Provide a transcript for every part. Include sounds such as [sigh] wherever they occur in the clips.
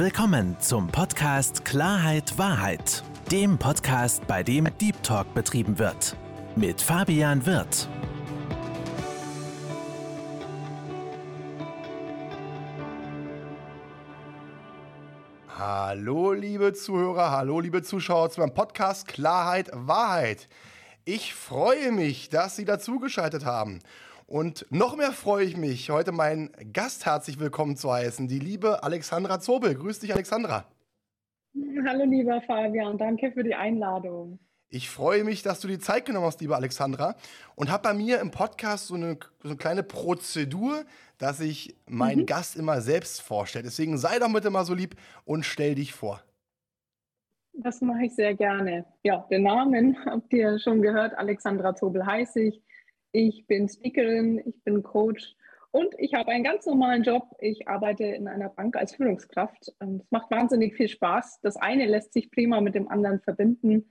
willkommen zum Podcast Klarheit Wahrheit, dem Podcast, bei dem Deep Talk betrieben wird. Mit Fabian Wirth. Hallo, liebe Zuhörer, hallo, liebe Zuschauer zu meinem Podcast Klarheit Wahrheit. Ich freue mich, dass Sie dazugeschaltet haben. Und noch mehr freue ich mich, heute meinen Gast herzlich willkommen zu heißen, die liebe Alexandra Zobel. Grüß dich, Alexandra. Hallo, lieber Fabian, danke für die Einladung. Ich freue mich, dass du die Zeit genommen hast, liebe Alexandra, und habe bei mir im Podcast so eine, so eine kleine Prozedur, dass ich meinen mhm. Gast immer selbst vorstelle. Deswegen sei doch bitte mal so lieb und stell dich vor. Das mache ich sehr gerne. Ja, den Namen [laughs] habt ihr schon gehört. Alexandra Zobel heiße ich. Ich bin Speakerin, ich bin Coach und ich habe einen ganz normalen Job. Ich arbeite in einer Bank als Führungskraft. Es macht wahnsinnig viel Spaß. Das eine lässt sich prima mit dem anderen verbinden.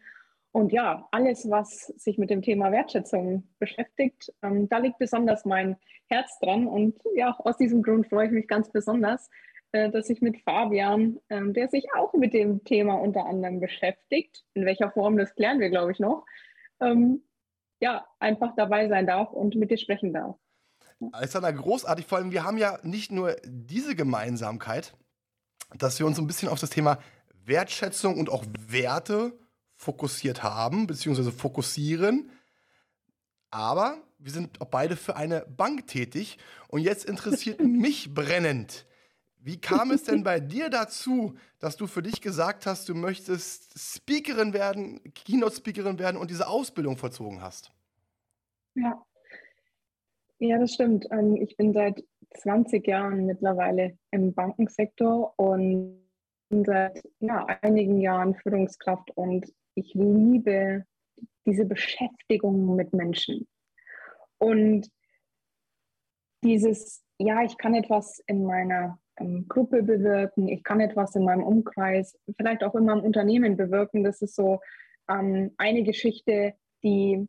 Und ja, alles, was sich mit dem Thema Wertschätzung beschäftigt, ähm, da liegt besonders mein Herz dran. Und ja, aus diesem Grund freue ich mich ganz besonders, äh, dass ich mit Fabian, ähm, der sich auch mit dem Thema unter anderem beschäftigt, in welcher Form, das klären wir, glaube ich, noch, ähm, ja, einfach dabei sein darf und mit dir sprechen darf. Alexander, großartig. Vor allem, wir haben ja nicht nur diese Gemeinsamkeit, dass wir uns ein bisschen auf das Thema Wertschätzung und auch Werte fokussiert haben, beziehungsweise fokussieren. Aber wir sind auch beide für eine Bank tätig. Und jetzt interessiert [laughs] mich brennend, wie kam es denn bei dir dazu, dass du für dich gesagt hast, du möchtest Speakerin werden, Keynote-Speakerin werden und diese Ausbildung vollzogen hast? Ja, ja das stimmt. Ähm, ich bin seit 20 Jahren mittlerweile im Bankensektor und seit ja, einigen Jahren Führungskraft und ich liebe diese Beschäftigung mit Menschen. Und dieses, ja, ich kann etwas in meiner Gruppe bewirken, ich kann etwas in meinem Umkreis, vielleicht auch in meinem Unternehmen bewirken. Das ist so ähm, eine Geschichte, die,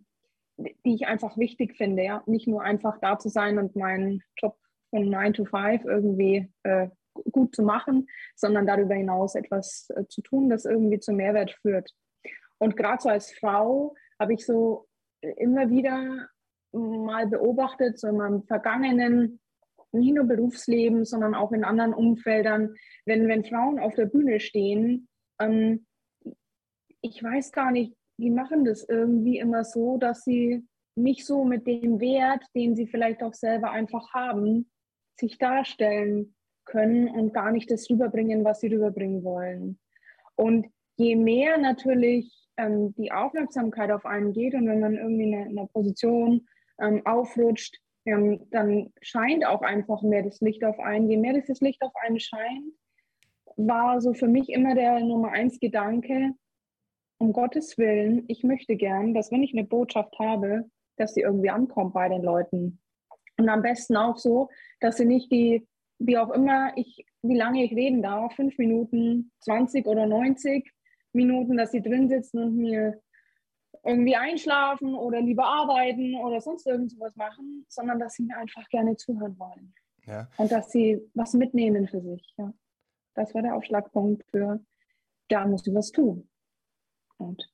die ich einfach wichtig finde. Ja? Nicht nur einfach da zu sein und meinen Job von 9 to 5 irgendwie äh, gut zu machen, sondern darüber hinaus etwas äh, zu tun, das irgendwie zum Mehrwert führt. Und gerade so als Frau habe ich so immer wieder mal beobachtet, so in meinem vergangenen nicht nur Berufsleben, sondern auch in anderen Umfeldern, wenn, wenn Frauen auf der Bühne stehen, ähm, ich weiß gar nicht, die machen das irgendwie immer so, dass sie nicht so mit dem Wert, den sie vielleicht auch selber einfach haben, sich darstellen können und gar nicht das rüberbringen, was sie rüberbringen wollen. Und je mehr natürlich ähm, die Aufmerksamkeit auf einen geht und wenn man irgendwie in einer Position ähm, aufrutscht, ähm, dann scheint auch einfach mehr das Licht auf einen. Je mehr dieses Licht auf einen scheint, war so für mich immer der Nummer eins Gedanke, um Gottes Willen, ich möchte gern, dass wenn ich eine Botschaft habe, dass sie irgendwie ankommt bei den Leuten. Und am besten auch so, dass sie nicht die, wie auch immer, ich, wie lange ich reden darf, fünf Minuten, 20 oder 90 Minuten, dass sie drin sitzen und mir irgendwie einschlafen oder lieber arbeiten oder sonst irgendwas machen, sondern dass sie mir einfach gerne zuhören wollen. Ja. Und dass sie was mitnehmen für sich. Ja. Das war der Aufschlagpunkt für, da muss ich was tun. Und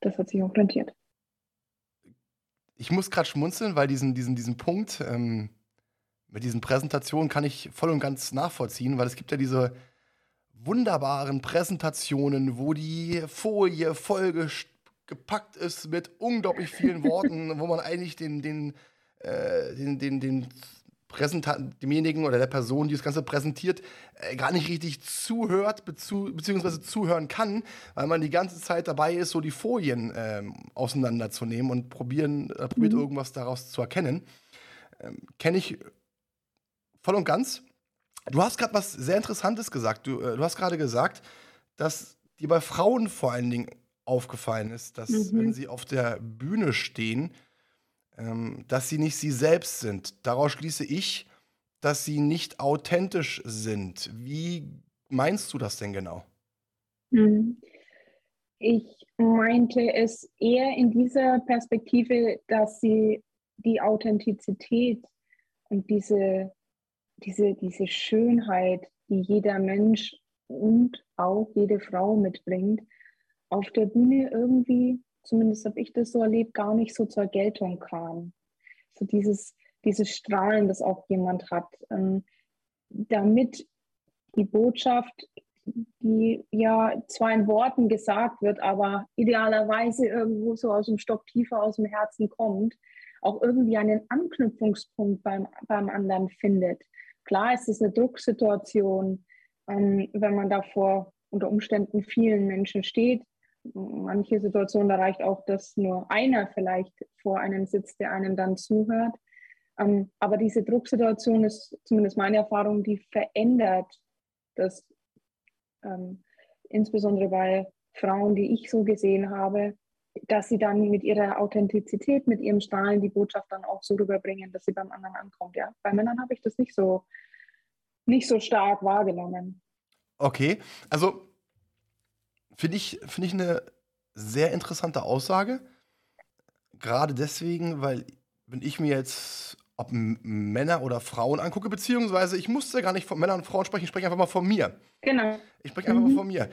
das hat sich auch rentiert. Ich muss gerade schmunzeln, weil diesen, diesen, diesen Punkt ähm, mit diesen Präsentationen kann ich voll und ganz nachvollziehen, weil es gibt ja diese wunderbaren Präsentationen, wo die Folie vollgestellt gepackt ist mit unglaublich vielen Worten, wo man eigentlich den, den, äh, den, den, den Präsentanten, demjenigen oder der Person, die das Ganze präsentiert, äh, gar nicht richtig zuhört, bezu beziehungsweise zuhören kann, weil man die ganze Zeit dabei ist, so die Folien ähm, auseinanderzunehmen und probieren, äh, probiert mhm. irgendwas daraus zu erkennen. Ähm, Kenne ich voll und ganz. Du hast gerade was sehr Interessantes gesagt. Du, äh, du hast gerade gesagt, dass dir bei Frauen vor allen Dingen aufgefallen ist, dass mhm. wenn sie auf der Bühne stehen, ähm, dass sie nicht sie selbst sind. Daraus schließe ich, dass sie nicht authentisch sind. Wie meinst du das denn genau? Mhm. Ich meinte es eher in dieser Perspektive, dass sie die Authentizität und diese, diese, diese Schönheit die jeder Mensch und auch jede Frau mitbringt, auf der Bühne irgendwie, zumindest habe ich das so erlebt, gar nicht so zur Geltung kam. So dieses, dieses Strahlen, das auch jemand hat, ähm, damit die Botschaft, die ja zwar in Worten gesagt wird, aber idealerweise irgendwo so aus dem Stock tiefer aus dem Herzen kommt, auch irgendwie einen Anknüpfungspunkt beim, beim anderen findet. Klar ist es eine Drucksituation, ähm, wenn man da vor unter Umständen vielen Menschen steht. Manche Situationen, da reicht auch, dass nur einer vielleicht vor einem sitzt, der einem dann zuhört. Ähm, aber diese Drucksituation ist zumindest meine Erfahrung, die verändert das, ähm, insbesondere bei Frauen, die ich so gesehen habe, dass sie dann mit ihrer Authentizität, mit ihrem Strahlen die Botschaft dann auch so rüberbringen, dass sie beim anderen ankommt. Ja? Bei Männern habe ich das nicht so, nicht so stark wahrgenommen. Okay, also finde ich, find ich eine sehr interessante Aussage. Gerade deswegen, weil wenn ich mir jetzt ob Männer oder Frauen angucke, beziehungsweise ich musste gar nicht von Männern und Frauen sprechen, ich spreche einfach mal von mir. Genau. Ich spreche einfach mhm. mal von mir.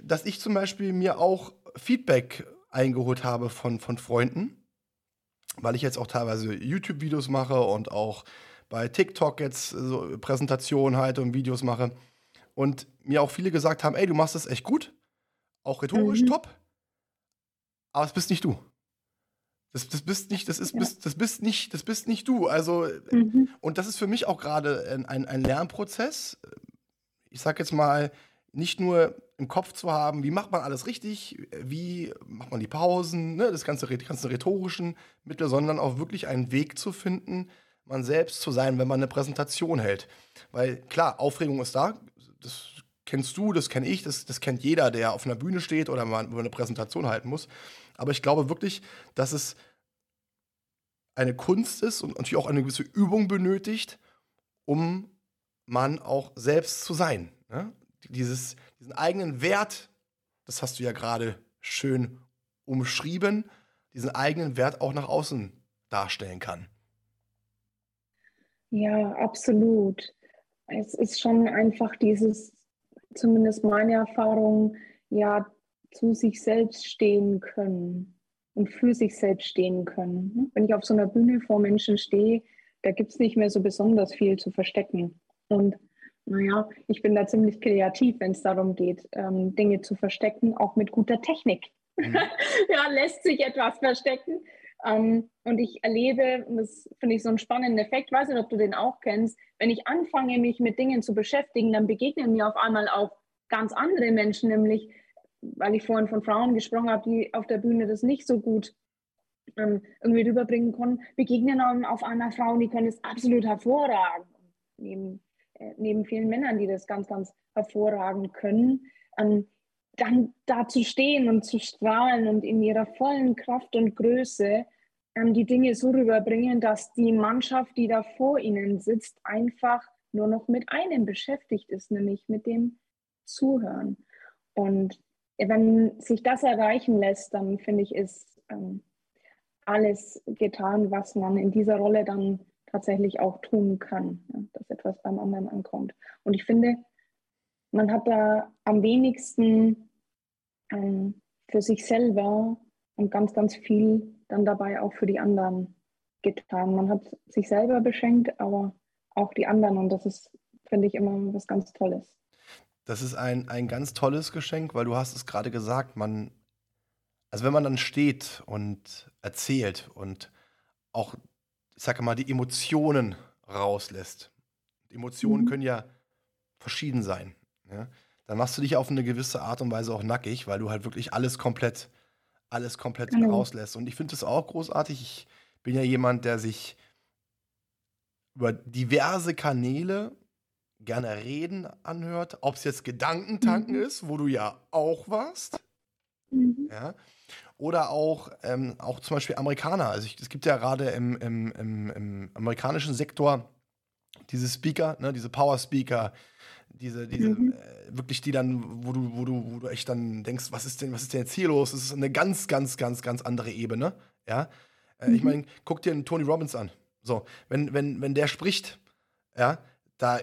Dass ich zum Beispiel mir auch Feedback eingeholt habe von, von Freunden, weil ich jetzt auch teilweise YouTube-Videos mache und auch bei TikTok jetzt so Präsentationen halte und Videos mache. Und mir auch viele gesagt haben, ey, du machst das echt gut, auch rhetorisch mhm. top, aber es bist nicht du. Das, das bist nicht, das ist, ja. bist, das bist nicht, das bist nicht du. Also, mhm. und das ist für mich auch gerade ein, ein Lernprozess. Ich sag jetzt mal, nicht nur im Kopf zu haben, wie macht man alles richtig, wie macht man die Pausen, ne, das ganze, die ganzen rhetorischen Mittel, sondern auch wirklich einen Weg zu finden, man selbst zu sein, wenn man eine Präsentation hält. Weil klar, Aufregung ist da, das kennst du, das kenne ich, das, das kennt jeder, der auf einer Bühne steht oder mal eine Präsentation halten muss. Aber ich glaube wirklich, dass es eine Kunst ist und natürlich auch eine gewisse Übung benötigt, um man auch selbst zu sein. Ne? Dieses, diesen eigenen Wert, das hast du ja gerade schön umschrieben, diesen eigenen Wert auch nach außen darstellen kann. Ja, absolut. Es ist schon einfach dieses, zumindest meine Erfahrung, ja, zu sich selbst stehen können und für sich selbst stehen können. Wenn ich auf so einer Bühne vor Menschen stehe, da gibt es nicht mehr so besonders viel zu verstecken. Und naja, ich bin da ziemlich kreativ, wenn es darum geht, ähm, Dinge zu verstecken, auch mit guter Technik. Mhm. [laughs] ja, lässt sich etwas verstecken. Ähm, und ich erlebe, und das finde ich so einen spannenden Effekt, weiß nicht, ob du den auch kennst, wenn ich anfange, mich mit Dingen zu beschäftigen, dann begegnen mir auf einmal auch ganz andere Menschen, nämlich weil ich vorhin von Frauen gesprochen habe, die auf der Bühne das nicht so gut ähm, irgendwie rüberbringen konnten, begegnen dann auf einmal Frauen, die können das absolut hervorragen. Neben, äh, neben vielen Männern, die das ganz, ganz hervorragen können. Ähm, dann da zu stehen und zu strahlen und in ihrer vollen Kraft und Größe ähm, die Dinge so rüberbringen, dass die Mannschaft, die da vor ihnen sitzt, einfach nur noch mit einem beschäftigt ist, nämlich mit dem Zuhören. Und wenn sich das erreichen lässt, dann finde ich, ist ähm, alles getan, was man in dieser Rolle dann tatsächlich auch tun kann, ja, dass etwas beim anderen ankommt. Und ich finde, man hat da am wenigsten ähm, für sich selber und ganz, ganz viel dann dabei auch für die anderen getan. Man hat sich selber beschenkt, aber auch die anderen und das ist, finde ich, immer was ganz Tolles. Das ist ein, ein ganz tolles Geschenk, weil du hast es gerade gesagt, man, also wenn man dann steht und erzählt und auch, ich sage mal, die Emotionen rauslässt. Emotionen mhm. können ja verschieden sein. Ja? Dann machst du dich auf eine gewisse Art und Weise auch nackig, weil du halt wirklich alles komplett, alles komplett mhm. rauslässt. Und ich finde das auch großartig. Ich bin ja jemand, der sich über diverse Kanäle gerne reden anhört, ob es jetzt Gedankentanken mhm. ist, wo du ja auch warst. Mhm. Ja. Oder auch, ähm, auch zum Beispiel Amerikaner. Also ich, es gibt ja gerade im, im, im, im, amerikanischen Sektor diese Speaker, ne, diese Power Speaker, diese, diese mhm. äh, wirklich die dann, wo du, wo du, wo du echt dann denkst, was ist denn, was ist denn jetzt hier los? Das ist eine ganz, ganz, ganz, ganz andere Ebene. Ja. Äh, ich mhm. meine, guck dir einen Tony Robbins an. So, wenn, wenn, wenn der spricht, ja, da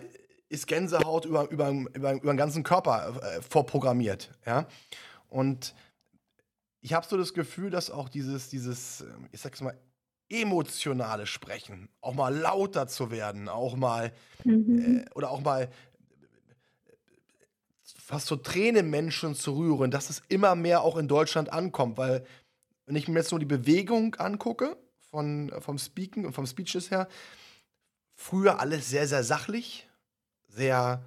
ist Gänsehaut über, über, über, über den ganzen Körper äh, vorprogrammiert. Ja? Und ich habe so das Gefühl, dass auch dieses, dieses, ähm, ich sag's mal, emotionale Sprechen, auch mal lauter zu werden, auch mal mhm. äh, oder auch mal fast so Tränen Menschen zu rühren, dass es immer mehr auch in Deutschland ankommt, weil wenn ich mir jetzt nur die Bewegung angucke, von, vom Speaken und vom Speeches her, früher alles sehr, sehr sachlich, sehr,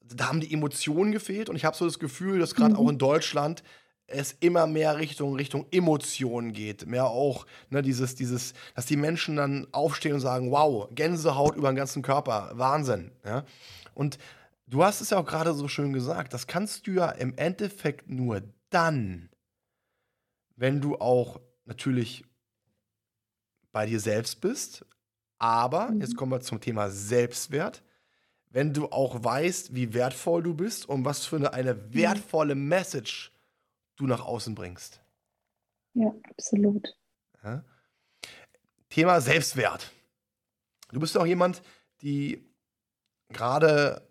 da haben die Emotionen gefehlt und ich habe so das Gefühl, dass gerade mhm. auch in Deutschland es immer mehr Richtung, Richtung Emotionen geht. Mehr auch, ne, dieses, dieses, dass die Menschen dann aufstehen und sagen, wow, Gänsehaut über den ganzen Körper, Wahnsinn. Ja? Und du hast es ja auch gerade so schön gesagt, das kannst du ja im Endeffekt nur dann, wenn du auch natürlich bei dir selbst bist, aber, mhm. jetzt kommen wir zum Thema Selbstwert, wenn du auch weißt, wie wertvoll du bist und was für eine, eine mhm. wertvolle Message du nach außen bringst. Ja, absolut. Ja. Thema Selbstwert. Du bist auch jemand, die gerade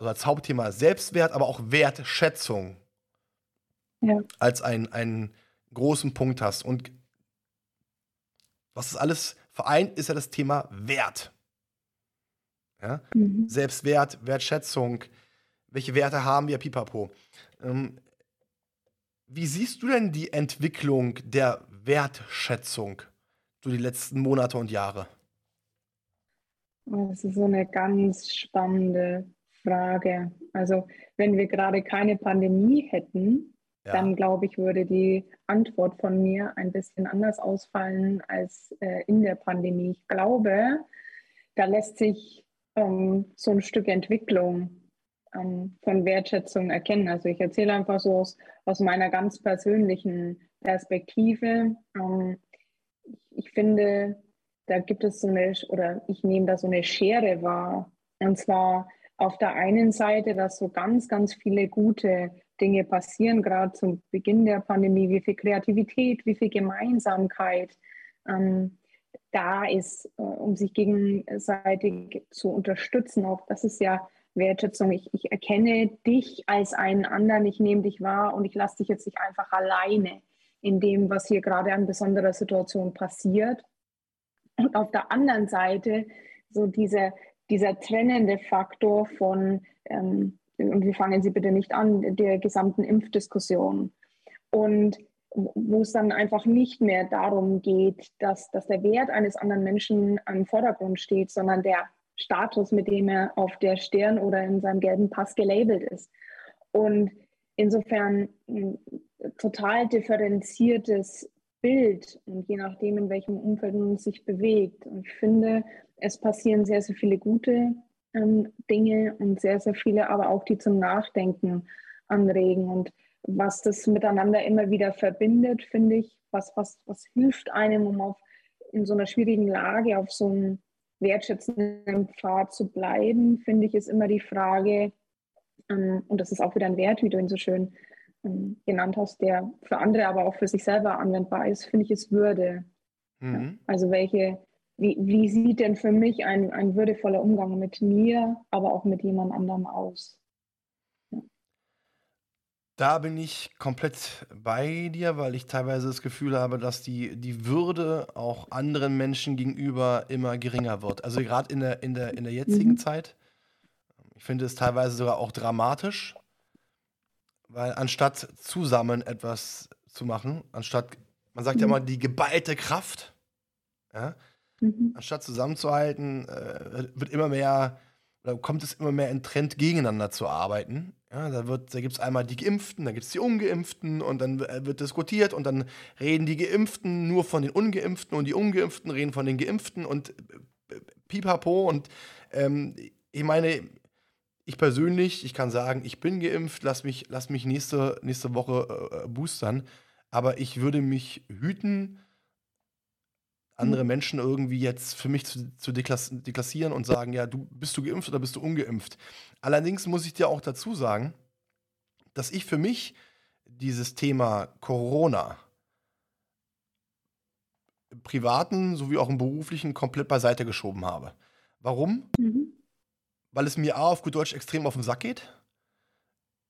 also als Hauptthema Selbstwert, aber auch Wertschätzung ja. als ein, einen großen Punkt hast. Und was das alles vereint, ist ja das Thema Wert. Ja? Mhm. Selbstwert, Wertschätzung, welche Werte haben wir, pipapo. Ähm, wie siehst du denn die Entwicklung der Wertschätzung so die letzten Monate und Jahre? Das ist so eine ganz spannende Frage. Also wenn wir gerade keine Pandemie hätten, ja. dann glaube ich, würde die Antwort von mir ein bisschen anders ausfallen als äh, in der Pandemie. Ich glaube, da lässt sich ähm, so ein Stück Entwicklung ähm, von Wertschätzung erkennen. Also ich erzähle einfach so aus, aus meiner ganz persönlichen Perspektive. Ähm, ich finde, da gibt es so eine, oder ich nehme da so eine Schere wahr. Und zwar auf der einen Seite, dass so ganz, ganz viele gute Dinge passieren, gerade zum Beginn der Pandemie, wie viel Kreativität, wie viel Gemeinsamkeit ähm, da ist, äh, um sich gegenseitig zu unterstützen. Auch das ist ja Wertschätzung. Ich, ich erkenne dich als einen anderen, ich nehme dich wahr und ich lasse dich jetzt nicht einfach alleine in dem, was hier gerade an besonderer Situation passiert. Und auf der anderen Seite so diese, dieser trennende Faktor von, ähm, und wir fangen Sie bitte nicht an, der gesamten Impfdiskussion. Und wo es dann einfach nicht mehr darum geht, dass, dass der Wert eines anderen Menschen am Vordergrund steht, sondern der Status, mit dem er auf der Stirn oder in seinem gelben Pass gelabelt ist. Und insofern total differenziertes Bild und je nachdem, in welchem Umfeld man sich bewegt. Und ich finde, es passieren sehr, sehr viele gute ähm, Dinge und sehr, sehr viele aber auch, die zum Nachdenken anregen. Und was das miteinander immer wieder verbindet, finde ich, was, was, was hilft einem, um auf, in so einer schwierigen Lage auf so einen wertschätzenden Pfad zu bleiben, finde ich, ist immer die Frage, ähm, und das ist auch wieder ein Wert, wie du ihn so schön genannt hast, der für andere, aber auch für sich selber anwendbar ist, finde ich, ist Würde. Mhm. Ja, also welche, wie, wie sieht denn für mich ein, ein würdevoller Umgang mit mir, aber auch mit jemand anderem aus? Da bin ich komplett bei dir, weil ich teilweise das Gefühl habe, dass die, die Würde auch anderen Menschen gegenüber immer geringer wird. Also gerade in der, in der, in der jetzigen mhm. Zeit. Ich finde es teilweise sogar auch dramatisch, weil anstatt zusammen etwas zu machen, anstatt, man sagt mhm. ja immer, die geballte Kraft, ja, mhm. anstatt zusammenzuhalten, äh, wird immer mehr oder kommt es immer mehr in Trend, gegeneinander zu arbeiten. Ja, da da gibt es einmal die Geimpften, dann gibt es die Ungeimpften und dann äh, wird diskutiert und dann reden die Geimpften nur von den Ungeimpften und die Ungeimpften reden von den Geimpften und äh, pipapo. Und ähm, ich meine, ich persönlich, ich kann sagen, ich bin geimpft, lass mich, lass mich nächste, nächste Woche äh, boostern, aber ich würde mich hüten, andere mhm. Menschen irgendwie jetzt für mich zu, zu deklassieren und sagen, ja, du bist du geimpft oder bist du ungeimpft. Allerdings muss ich dir auch dazu sagen, dass ich für mich dieses Thema Corona im privaten sowie auch im beruflichen komplett beiseite geschoben habe. Warum? Mhm. Weil es mir A auf gut Deutsch extrem auf den Sack geht.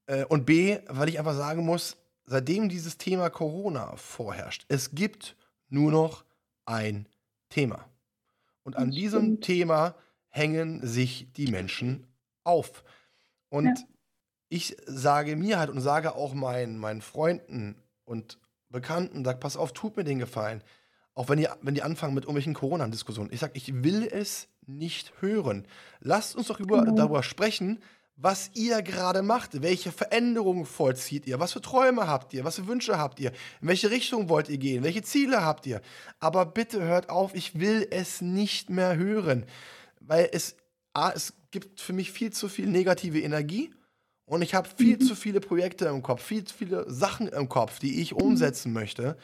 Äh, und B, weil ich einfach sagen muss, seitdem dieses Thema Corona vorherrscht, es gibt nur noch ein Thema. Und an diesem Thema hängen sich die Menschen auf. Und ja. ich sage mir halt und sage auch meinen, meinen Freunden und Bekannten, sag, pass auf, tut mir den Gefallen. Auch wenn die, wenn die anfangen mit irgendwelchen Corona-Diskussionen. Ich sage, ich will es nicht hören. Lasst uns doch über, genau. darüber sprechen, was ihr gerade macht, welche Veränderungen vollzieht ihr, was für Träume habt ihr, was für Wünsche habt ihr, in welche Richtung wollt ihr gehen, welche Ziele habt ihr. Aber bitte hört auf, ich will es nicht mehr hören, weil es, A, es gibt für mich viel zu viel negative Energie und ich habe viel mhm. zu viele Projekte im Kopf, viel zu viele Sachen im Kopf, die ich umsetzen möchte.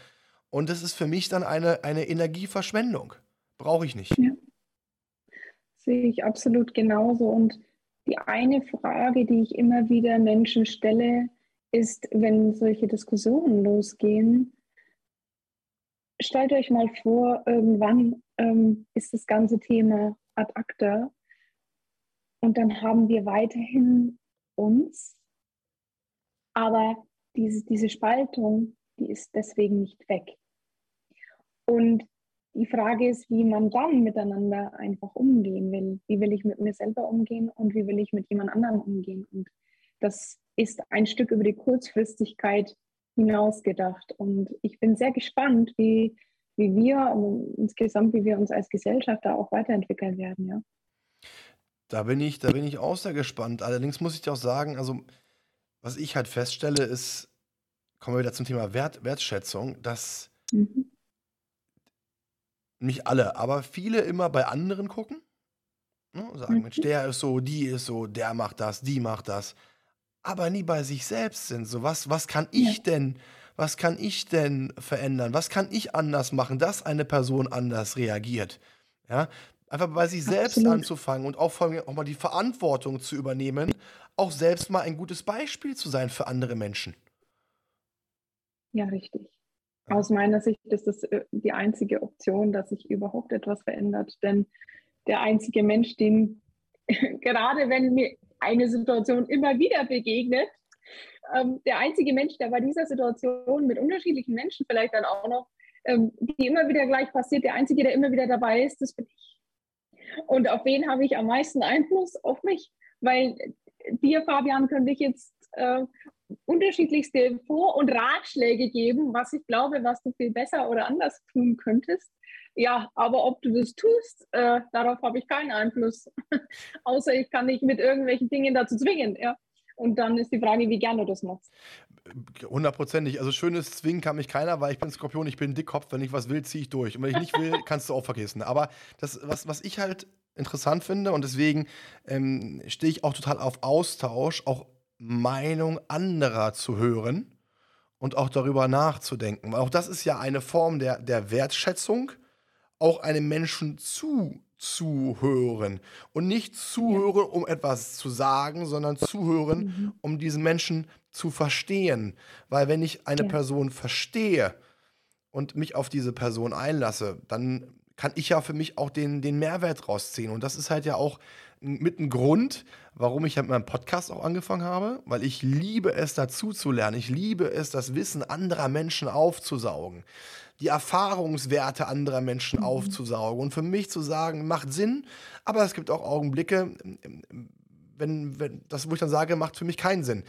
Und das ist für mich dann eine, eine Energieverschwendung. Brauche ich nicht. Ja. Sehe ich absolut genauso. Und die eine Frage, die ich immer wieder Menschen stelle, ist, wenn solche Diskussionen losgehen, stellt euch mal vor, irgendwann ähm, ist das ganze Thema ad acta und dann haben wir weiterhin uns, aber diese, diese Spaltung, die ist deswegen nicht weg. Und die Frage ist, wie man dann miteinander einfach umgehen will. Wie will ich mit mir selber umgehen und wie will ich mit jemand anderem umgehen? Und das ist ein Stück über die Kurzfristigkeit hinausgedacht. Und ich bin sehr gespannt, wie, wie wir insgesamt, wie wir uns als Gesellschaft da auch weiterentwickeln werden. Ja. Da bin ich, da bin ich auch sehr gespannt. Allerdings muss ich dir auch sagen, also was ich halt feststelle, ist, kommen wir wieder zum Thema Wert, Wertschätzung, dass mhm nicht alle, aber viele immer bei anderen gucken. Ne, sagen, Mensch, mhm. der ist so, die ist so, der macht das, die macht das. Aber nie bei sich selbst sind. So, was, was kann ich ja. denn, was kann ich denn verändern? Was kann ich anders machen, dass eine Person anders reagiert? Ja, einfach bei sich selbst Absolut. anzufangen und auch, vor allem auch mal die Verantwortung zu übernehmen, auch selbst mal ein gutes Beispiel zu sein für andere Menschen. Ja, richtig. Aus meiner Sicht ist das äh, die einzige Option, dass sich überhaupt etwas verändert. Denn der einzige Mensch, den [laughs] gerade wenn mir eine Situation immer wieder begegnet, ähm, der einzige Mensch, der bei dieser Situation mit unterschiedlichen Menschen vielleicht dann auch noch, ähm, die immer wieder gleich passiert, der einzige, der immer wieder dabei ist, das bin ich. Und auf wen habe ich am meisten Einfluss? Auf mich. Weil dir, Fabian, könnte ich jetzt äh, unterschiedlichste Vor- und Ratschläge geben, was ich glaube, was du viel besser oder anders tun könntest. Ja, aber ob du das tust, äh, darauf habe ich keinen Einfluss. [laughs] Außer ich kann dich mit irgendwelchen Dingen dazu zwingen. Ja. Und dann ist die Frage, wie gerne du das machst. Hundertprozentig. Also schönes Zwingen kann mich keiner, weil ich bin Skorpion, ich bin Dickkopf. Wenn ich was will, ziehe ich durch. Und wenn ich nicht will, [laughs] kannst du auch vergessen. Aber das, was, was ich halt interessant finde und deswegen ähm, stehe ich auch total auf Austausch, auch Meinung anderer zu hören und auch darüber nachzudenken. Weil auch das ist ja eine Form der, der Wertschätzung, auch einem Menschen zuzuhören. Und nicht zuhören, um etwas zu sagen, sondern zuhören, mhm. um diesen Menschen zu verstehen. Weil wenn ich eine ja. Person verstehe und mich auf diese Person einlasse, dann kann ich ja für mich auch den, den Mehrwert rausziehen. Und das ist halt ja auch mit ein Grund, warum ich halt meinen Podcast auch angefangen habe, weil ich liebe es, dazu zu lernen. Ich liebe es, das Wissen anderer Menschen aufzusaugen, die Erfahrungswerte anderer Menschen mhm. aufzusaugen und für mich zu sagen, macht Sinn, aber es gibt auch Augenblicke, wenn, wenn das, wo ich dann sage, macht für mich keinen Sinn.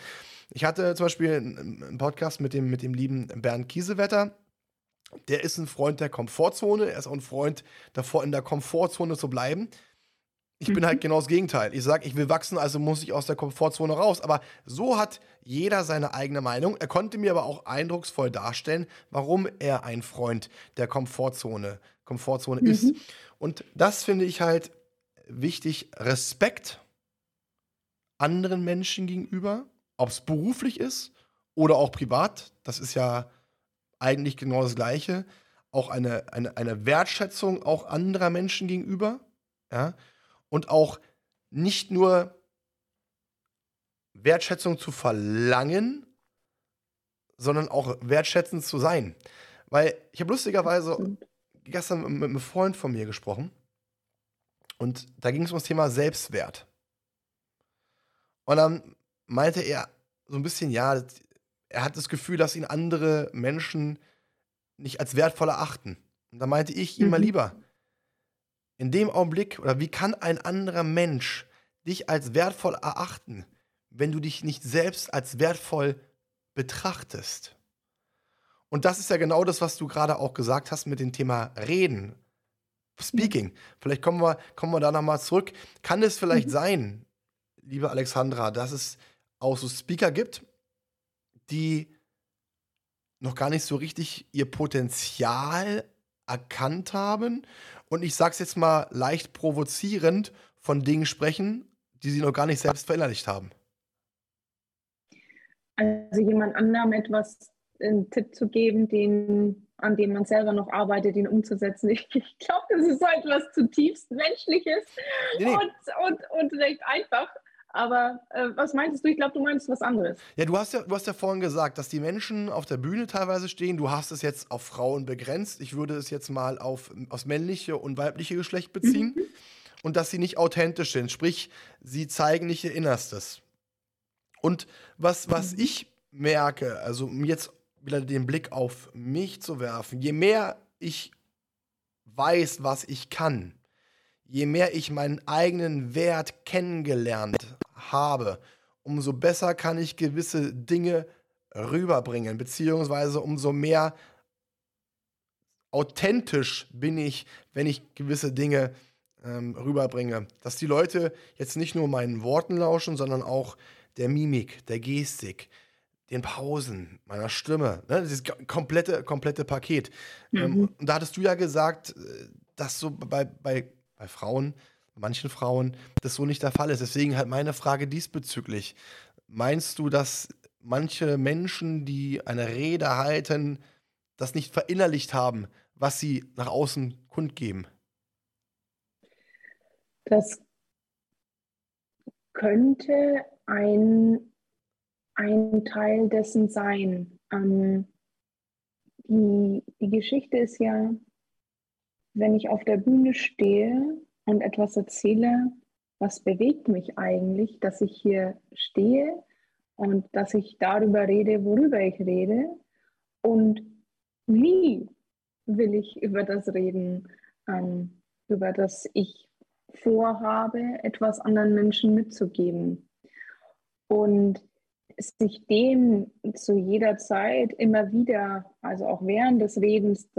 Ich hatte zum Beispiel einen Podcast mit dem, mit dem lieben Bernd Kiesewetter. Der ist ein Freund der Komfortzone. Er ist auch ein Freund davor, in der Komfortzone zu bleiben. Ich bin halt mhm. genau das Gegenteil. Ich sage, ich will wachsen, also muss ich aus der Komfortzone raus. Aber so hat jeder seine eigene Meinung. Er konnte mir aber auch eindrucksvoll darstellen, warum er ein Freund der Komfortzone, Komfortzone mhm. ist. Und das finde ich halt wichtig. Respekt anderen Menschen gegenüber, ob es beruflich ist oder auch privat. Das ist ja eigentlich genau das Gleiche. Auch eine, eine, eine Wertschätzung auch anderer Menschen gegenüber. Ja und auch nicht nur Wertschätzung zu verlangen, sondern auch wertschätzend zu sein. Weil ich habe lustigerweise gestern mit einem Freund von mir gesprochen und da ging es um das Thema Selbstwert. Und dann meinte er so ein bisschen, ja, er hat das Gefühl, dass ihn andere Menschen nicht als wertvoll erachten. Und da meinte ich ihm mal Mhm. lieber, in dem Augenblick, oder wie kann ein anderer Mensch dich als wertvoll erachten, wenn du dich nicht selbst als wertvoll betrachtest? Und das ist ja genau das, was du gerade auch gesagt hast mit dem Thema Reden. Speaking. Vielleicht kommen wir, kommen wir da nochmal zurück. Kann es vielleicht Mhm. sein, liebe Alexandra, dass es auch so Speaker gibt, die noch gar nicht so richtig ihr Potenzial erkannt haben und ich sag's jetzt mal leicht provozierend von Dingen sprechen, die sie noch gar nicht selbst verinnerlicht haben? Also jemand anderem etwas, einen Tipp zu geben, den, an dem man selber noch arbeitet, ihn umzusetzen. Ich, [laughs] ich glaube, das ist so etwas zutiefst Menschliches Nee, nee. und, und, und recht einfach. Aber äh, was meintest du? Ich glaube, du meinst was anderes. Ja, du hast ja, du hast ja vorhin gesagt, dass die Menschen auf der Bühne teilweise stehen. Du hast es jetzt auf Frauen begrenzt. Ich würde es jetzt mal auf aufs männliche und weibliche Geschlecht beziehen. Und dass sie nicht authentisch sind. Sprich, sie zeigen nicht ihr Innerstes. Und was, was Mhm. ich merke, also um jetzt wieder den Blick auf mich zu werfen, je mehr ich weiß, was ich kann, je mehr ich meinen eigenen Wert kennengelernt habe, umso besser kann ich gewisse Dinge rüberbringen, beziehungsweise umso mehr authentisch bin ich, wenn ich gewisse Dinge ähm, rüberbringe. Dass die Leute jetzt nicht nur meinen Worten lauschen, sondern auch der Mimik, der Gestik, den Pausen, meiner Stimme, ne, dieses g- komplette, komplette Paket. Ähm, Mhm. und da hattest du ja gesagt, äh, dass so bei, bei, bei Frauen, manchen Frauen, das so nicht der Fall ist. Deswegen halt meine Frage diesbezüglich. Meinst du, dass manche Menschen, die eine Rede halten, das nicht verinnerlicht haben, was sie nach außen kundgeben? Das könnte ein, ein Teil dessen sein. Ähm, die, die Geschichte ist ja, wenn ich auf der Bühne stehe und etwas erzähle, was bewegt mich eigentlich, dass ich hier stehe und dass ich darüber rede, worüber ich rede und wie will ich über das reden, ähm, über das ich vorhabe, etwas anderen Menschen mitzugeben. Und sich dem zu jeder Zeit immer wieder, also auch während des Redens,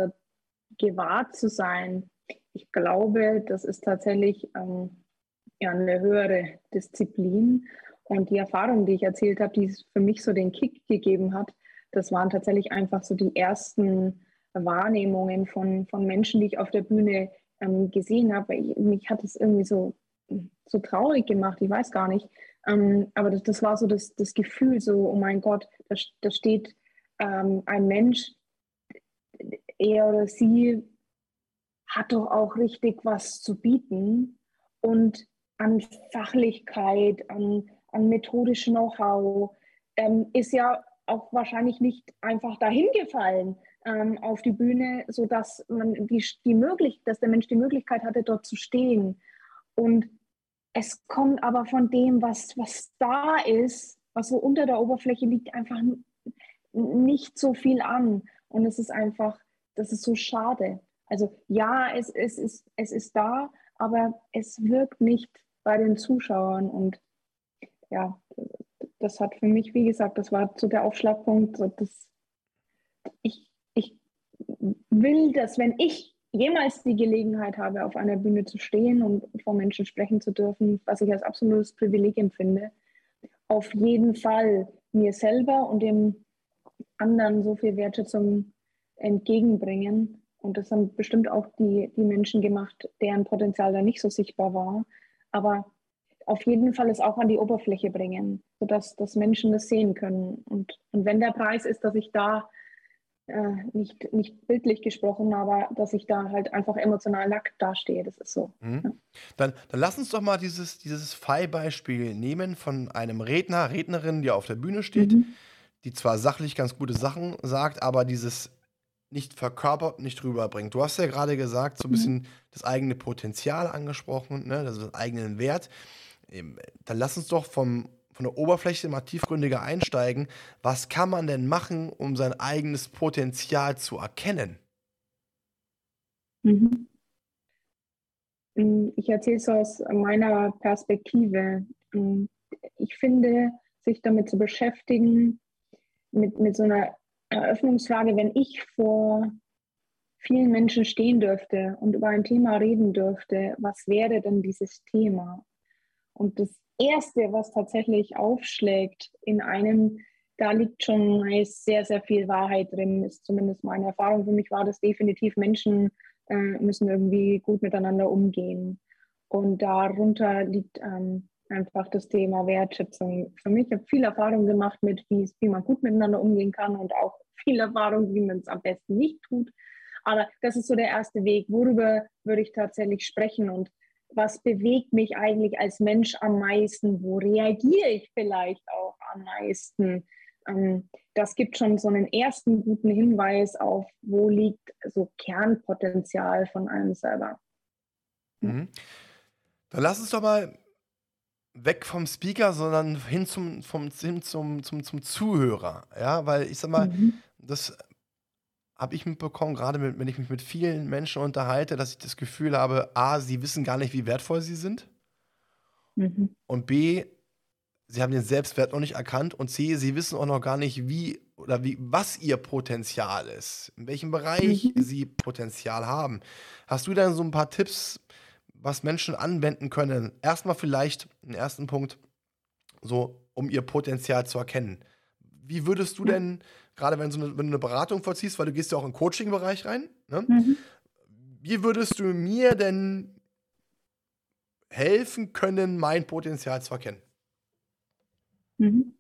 gewahrt zu sein, ich glaube, das ist tatsächlich ähm, ja, eine höhere Disziplin. Und die Erfahrung, die ich erzählt habe, die es für mich so den Kick gegeben hat, das waren tatsächlich einfach so die ersten Wahrnehmungen von, von Menschen, die ich auf der Bühne ähm, gesehen habe. Ich, mich hat es irgendwie so, so traurig gemacht, ich weiß gar nicht. Ähm, aber das, das war so das, das Gefühl, so, oh mein Gott, da, da steht ähm, ein Mensch, er oder sie hat doch auch richtig was zu bieten und an Fachlichkeit, an, an methodischem Know-how, ähm, ist ja auch wahrscheinlich nicht einfach dahin gefallen ähm, auf die Bühne, sodass man die, die möglich, dass der Mensch die Möglichkeit hatte, dort zu stehen. Und es kommt aber von dem, was, was da ist, was so unter der Oberfläche liegt, einfach nicht so viel an. Und es ist einfach, das ist so schade. Also ja, es, es, ist, es ist da, aber es wirkt nicht bei den Zuschauern. Und ja, das hat für mich, wie gesagt, das war so der Aufschlagpunkt. Das, ich, ich will, dass wenn ich jemals die Gelegenheit habe, auf einer Bühne zu stehen und vor Menschen sprechen zu dürfen, was ich als absolutes Privileg empfinde, auf jeden Fall mir selber und dem anderen so viel Wertschätzung entgegenbringen. Und das haben bestimmt auch die, die Menschen gemacht, deren Potenzial da nicht so sichtbar war. Aber auf jeden Fall es auch an die Oberfläche bringen, sodass dass Menschen das sehen können. Und, und wenn der Preis ist, dass ich da äh, nicht, nicht bildlich gesprochen, aber dass ich da halt einfach emotional nackt dastehe, das ist so. Mhm. Ja. Dann, dann lass uns doch mal dieses, dieses Fallbeispiel nehmen von einem Redner, Rednerin, die auf der Bühne steht, Mhm. die zwar sachlich ganz gute Sachen sagt, aber dieses nicht verkörpert, nicht rüberbringt. Du hast ja gerade gesagt, so ein Mhm. bisschen das eigene Potenzial angesprochen, ne, also den eigenen Wert. Ähm, Dann lass uns doch vom, von der Oberfläche mal tiefgründiger einsteigen. Was kann man denn machen, um sein eigenes Potenzial zu erkennen? Mhm. Ich erzähle es aus meiner Perspektive. Ich finde, sich damit zu beschäftigen, mit, mit so einer Eröffnungsfrage, wenn ich vor vielen Menschen stehen dürfte und über ein Thema reden dürfte, was wäre denn dieses Thema? Und das Erste, was tatsächlich aufschlägt in einem, da liegt schon sehr, sehr viel Wahrheit drin, ist zumindest meine Erfahrung. Für mich war das definitiv, Menschen äh, müssen irgendwie gut miteinander umgehen. Und darunter liegt ähm, einfach das Thema Wertschätzung. Für mich habe ich viel Erfahrung gemacht mit, wie, wie man gut miteinander umgehen kann und auch viel Erfahrung, wie man es am besten nicht tut. Aber das ist so der erste Weg. Worüber würde ich tatsächlich sprechen und was bewegt mich eigentlich als Mensch am meisten? Wo reagiere ich vielleicht auch am meisten? Ähm, das gibt schon so einen ersten guten Hinweis auf, wo liegt so Kernpotenzial von einem selber. Mhm. Dann lass uns doch mal weg vom Speaker, sondern hin zum, vom, hin zum, zum, zum Zuhörer. Ja, weil ich sag mal, mhm. das habe ich mitbekommen, gerade mit, wenn ich mich mit vielen Menschen unterhalte, dass ich das Gefühl habe, A, sie wissen gar nicht, wie wertvoll sie sind. Mhm. Und B, sie haben den Selbstwert noch nicht erkannt. Und C, sie wissen auch noch gar nicht, wie oder wie, was ihr Potenzial ist, in welchem Bereich mhm. sie Potenzial haben. Hast du denn so ein paar Tipps, was Menschen anwenden können? Erstmal vielleicht einen ersten Punkt, so um ihr Potenzial zu erkennen. Wie würdest du denn gerade wenn, so eine, wenn du eine Beratung vollziehst, weil du gehst ja auch im Coaching-Bereich rein, ne? mhm. wie würdest du mir denn helfen können, mein Potenzial zu erkennen? Mhm.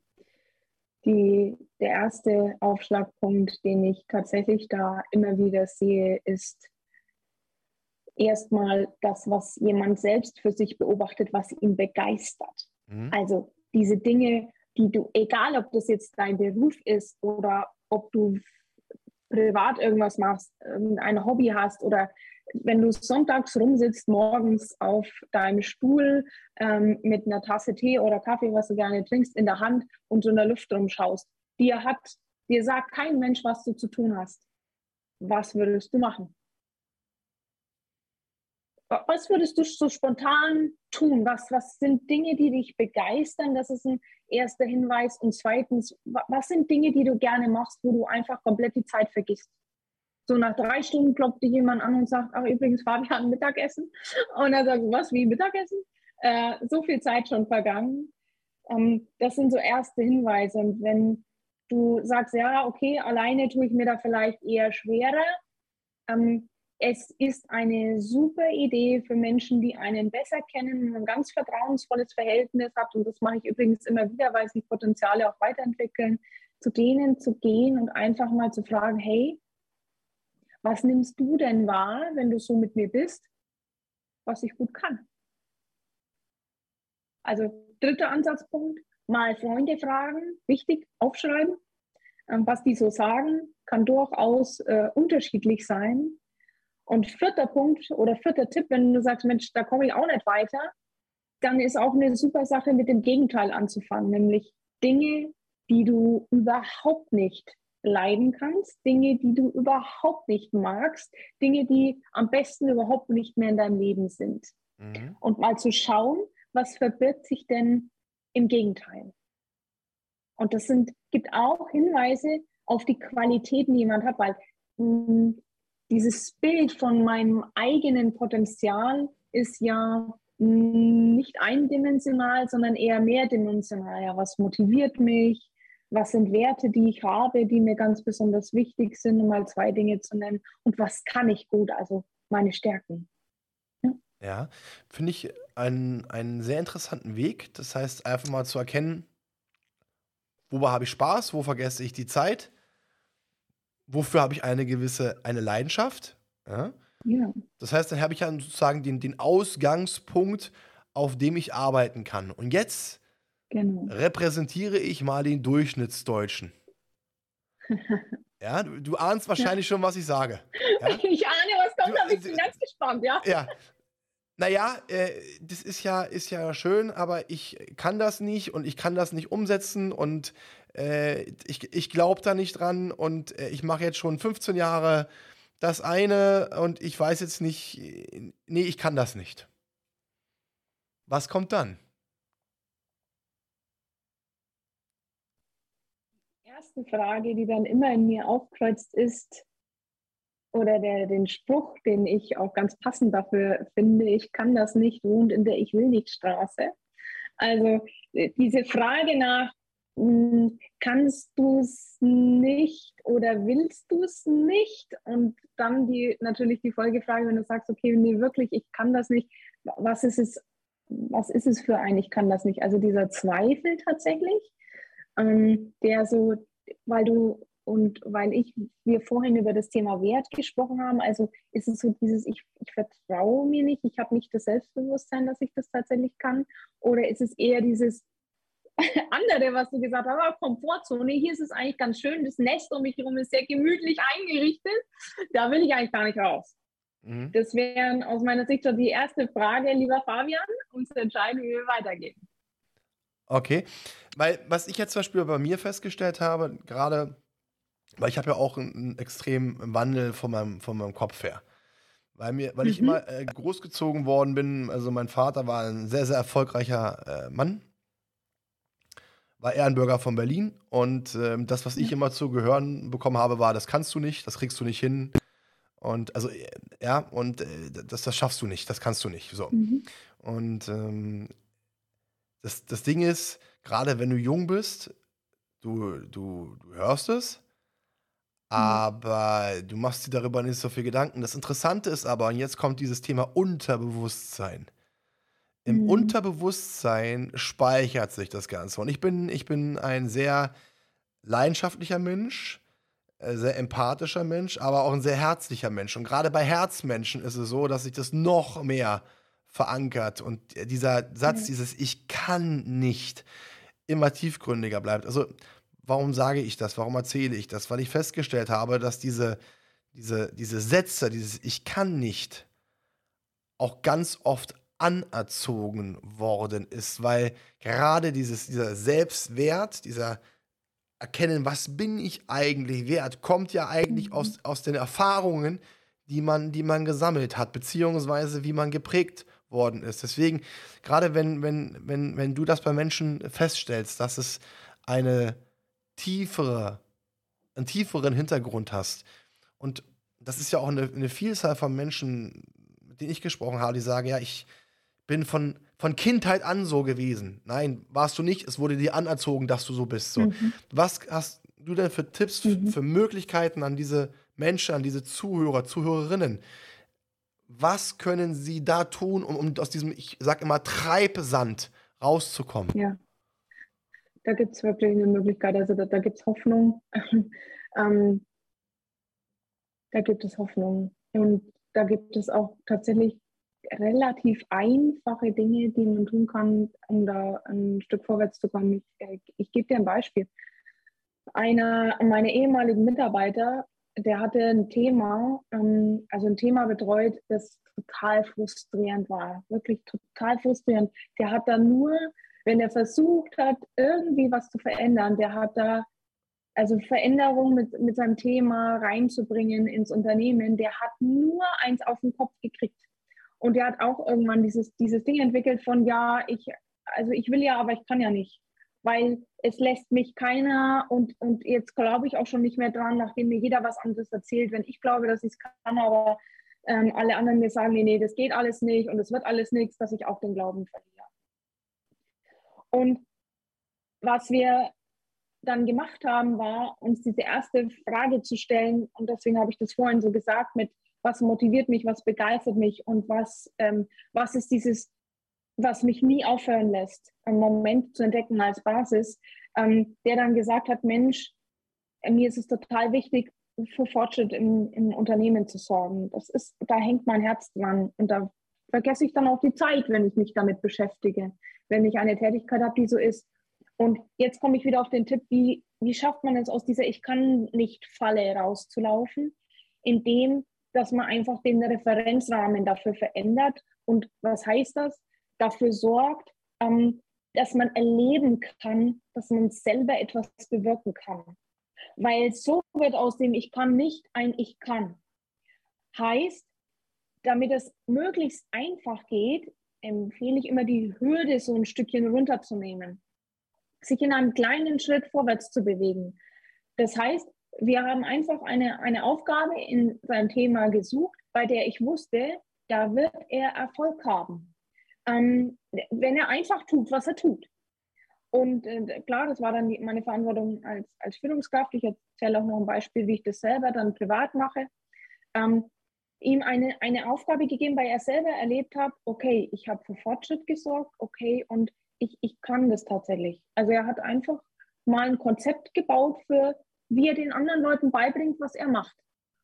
Die, der erste Aufschlagpunkt, den ich tatsächlich da immer wieder sehe, ist erstmal das, was jemand selbst für sich beobachtet, was ihn begeistert. Mhm. Also diese Dinge, die du, egal ob das jetzt dein Beruf ist oder ob du privat irgendwas machst, ein Hobby hast oder wenn du sonntags rumsitzt, morgens auf deinem Stuhl ähm, mit einer Tasse Tee oder Kaffee, was du gerne trinkst, in der Hand und so in der Luft rumschaust, dir hat, dir sagt kein Mensch, was du zu tun hast. Was würdest du machen? Was würdest du so spontan tun? Was, was sind Dinge, die dich begeistern? Das ist ein erster Hinweis. Und zweitens, was sind Dinge, die du gerne machst, wo du einfach komplett die Zeit vergisst? So nach drei Stunden klopft dir jemand an und sagt, ach übrigens, Fabian, Mittagessen. Und er sagt, was, wie Mittagessen? Äh, so viel Zeit schon vergangen. Ähm, das sind so erste Hinweise. Und wenn du sagst, ja, okay, alleine tue ich mir da vielleicht eher schwerer, ähm, es ist eine super Idee für Menschen, die einen besser kennen, ein ganz vertrauensvolles Verhältnis hat. Und das mache ich übrigens immer wieder, weil sich Potenziale auch weiterentwickeln, zu denen zu gehen und einfach mal zu fragen, hey, was nimmst du denn wahr, wenn du so mit mir bist, was ich gut kann? Also dritter Ansatzpunkt, mal Freunde fragen, wichtig, aufschreiben. Ähm, was die so sagen, kann durchaus äh, unterschiedlich sein. Und vierter Punkt oder vierter Tipp, wenn du sagst, Mensch, da komme ich auch nicht weiter, dann ist auch eine super Sache, mit dem Gegenteil anzufangen, nämlich Dinge, die du überhaupt nicht leiden kannst, Dinge, die du überhaupt nicht magst, Dinge, die am besten überhaupt nicht mehr in deinem Leben sind. Mhm. Und mal zu schauen, was verbirgt sich denn im Gegenteil. Und das sind, gibt auch Hinweise auf die Qualitäten, die jemand hat, weil mh, hm, dieses Bild von meinem eigenen Potenzial ist ja nicht eindimensional, sondern eher mehrdimensional. Ja, was motiviert mich? Was sind Werte, die ich habe, die mir ganz besonders wichtig sind, um mal zwei Dinge zu nennen? Und was kann ich gut? Also meine Stärken. Ja, ja finde ich einen, einen sehr interessanten Weg. Das heißt, einfach mal zu erkennen, wobei habe ich Spaß, wo vergesse ich die Zeit wofür habe ich eine gewisse, eine Leidenschaft. Ja? ja. Das heißt, dann habe ich ja sozusagen den, den Ausgangspunkt, auf dem ich arbeiten kann. Und jetzt genau. repräsentiere ich mal den Durchschnittsdeutschen. [laughs] ja, du, du ahnst wahrscheinlich ja. schon, was ich sage. [laughs] Ja? Ich ahne, was kommt, du, aber ich bin ganz gespannt, ja. Ja. Naja, äh, das ist ja, ist ja schön, aber ich kann das nicht und ich kann das nicht umsetzen und äh, ich, ich glaube da nicht dran und äh, ich mache jetzt schon 15 Jahre das eine und ich weiß jetzt nicht, nee, ich kann das nicht. Was kommt dann? Die erste Frage, die dann immer in mir aufkreuzt, ist, oder der, den Spruch, den ich auch ganz passend dafür finde, ich kann das nicht, wohnt in der Ich will nicht Straße. Also äh, diese Frage nach, hm, kannst du es nicht oder willst du es nicht? Und dann die natürlich die Folgefrage, wenn du sagst, okay, nee, wirklich, ich kann das nicht, was ist es, was ist es für ein, ich kann das nicht? Also dieser Zweifel tatsächlich, ähm, der so, weil du und weil ich, wir vorhin über das Thema Wert gesprochen haben, also ist es so dieses, ich, ich vertraue mir nicht, ich habe nicht das Selbstbewusstsein, dass ich das tatsächlich kann? Oder ist es eher dieses [laughs] andere, was du gesagt hast, ah, Komfortzone, hier ist es eigentlich ganz schön, das Nest um mich herum ist sehr gemütlich eingerichtet, da will ich eigentlich gar nicht raus. Mhm. Das wären aus meiner Sicht schon die erste Frage, lieber Fabian, um zu entscheiden, wie wir weitergehen. Okay, weil was ich jetzt zum Beispiel bei mir festgestellt habe, gerade weil ich habe ja auch einen, extremen Wandel von meinem, von meinem Kopf her. Weil, mir, weil mhm. ich immer äh, großgezogen worden bin. Also mein Vater war ein sehr, sehr erfolgreicher äh, Mann. War Ehrenbürger von Berlin. Und äh, das, was ich immer zu gehören bekommen habe, war, das kannst du nicht, das kriegst du nicht hin. Und also, äh, ja, und äh, das, das schaffst du nicht, das kannst du nicht. So. Mhm. Und ähm, das, das Ding ist, gerade wenn du jung bist, du, du, du hörst es. Aber du machst dir darüber nicht so viel Gedanken. Das Interessante ist aber, und jetzt kommt dieses Thema Unterbewusstsein. Im Mhm. Unterbewusstsein speichert sich das Ganze. Und ich bin, ich bin ein sehr leidenschaftlicher Mensch, äh, sehr empathischer Mensch, aber auch ein sehr herzlicher Mensch. Und gerade bei Herzmenschen ist es so, dass sich das noch mehr verankert und dieser Satz, Mhm. dieses Ich kann nicht, immer tiefgründiger bleibt. Also Warum sage ich das? Warum erzähle ich das? Weil ich festgestellt habe, dass diese, diese, diese Sätze, dieses Ich kann nicht, auch ganz oft anerzogen worden ist, weil gerade dieses, dieser Selbstwert, dieser Erkennen, was bin ich eigentlich wert, kommt ja eigentlich mhm. aus, aus den Erfahrungen, die man, die man gesammelt hat, beziehungsweise wie man geprägt worden ist. Deswegen, gerade wenn, wenn, wenn, wenn du das bei Menschen feststellst, dass es eine tiefere, einen tieferen Hintergrund hast. Und das ist ja auch eine, eine Vielzahl von Menschen, mit denen ich gesprochen habe, die sagen, ja, ich bin von, von Kindheit an so gewesen. Nein, warst du nicht. Es wurde dir anerzogen, dass du so bist. So. Mhm. Was hast du denn für Tipps, mhm. für Möglichkeiten an diese Menschen, an diese Zuhörer, Zuhörerinnen? Was können sie da tun, um, um aus diesem, ich sag immer, Treibsand rauszukommen? Ja da gibt es wirklich eine Möglichkeit, also da, da gibt es Hoffnung. [laughs] ähm, da gibt es Hoffnung. Und da gibt es auch tatsächlich relativ einfache Dinge, die man tun kann, um da ein Stück vorwärts zu kommen. Ich, äh, ich gebe dir ein Beispiel. Einer meiner ehemaligen Mitarbeiter, der hatte ein Thema, ähm, also ein Thema betreut, das total frustrierend war. Wirklich total frustrierend. Der hat da nur wenn er versucht hat, irgendwie was zu verändern, der hat da also Veränderung mit, mit seinem Thema reinzubringen ins Unternehmen, der hat nur eins auf den Kopf gekriegt. Und der hat auch irgendwann dieses, dieses Ding entwickelt von, ja, ich, also ich will ja, aber ich kann ja nicht, weil es lässt mich keiner und, und jetzt glaube ich auch schon nicht mehr dran, nachdem mir jeder was anderes erzählt, wenn ich glaube, dass ich es kann, aber ähm, alle anderen mir sagen, nee, nee, das geht alles nicht und es wird alles nichts, dass ich auch den Glauben verliere. Und was wir dann gemacht haben, war, uns diese erste Frage zu stellen. Und deswegen habe ich das vorhin so gesagt mit, was motiviert mich, was begeistert mich und was, ähm, was ist dieses, was mich nie aufhören lässt, einen Moment zu entdecken als Basis, ähm, der dann gesagt hat, Mensch, mir ist es total wichtig, für Fortschritt im, im Unternehmen zu sorgen. Das ist, da hängt mein Herz dran und da vergesse ich dann auch die Zeit, wenn ich mich damit beschäftige wenn ich eine Tätigkeit habe, die so ist. Und jetzt komme ich wieder auf den Tipp, wie, wie schafft man es aus dieser Ich kann nicht Falle rauszulaufen, indem dass man einfach den Referenzrahmen dafür verändert Und was heißt das? Dafür sorgt, ähm, dass man erleben kann, dass man selber etwas bewirken kann. Weil so wird aus dem Ich kann nicht ein Ich kann. Heißt, damit es möglichst einfach geht, empfehle ich immer die Hürde so ein Stückchen runterzunehmen, sich in einem kleinen Schritt vorwärts zu bewegen. Das heißt, wir haben einfach eine, eine Aufgabe in seinem Thema gesucht, bei der ich wusste, da wird er Erfolg haben, ähm, wenn er einfach tut, was er tut. Und äh, klar, das war dann die, meine Verantwortung als, als Führungskraft. Ich erzähle auch noch ein Beispiel, wie ich das selber dann privat mache. Ähm, ihm eine, eine Aufgabe gegeben, weil er selber erlebt hat, okay, ich habe für Fortschritt gesorgt, okay, und ich, ich kann das tatsächlich. Also er hat einfach mal ein Konzept gebaut für, wie er den anderen Leuten beibringt, was er macht.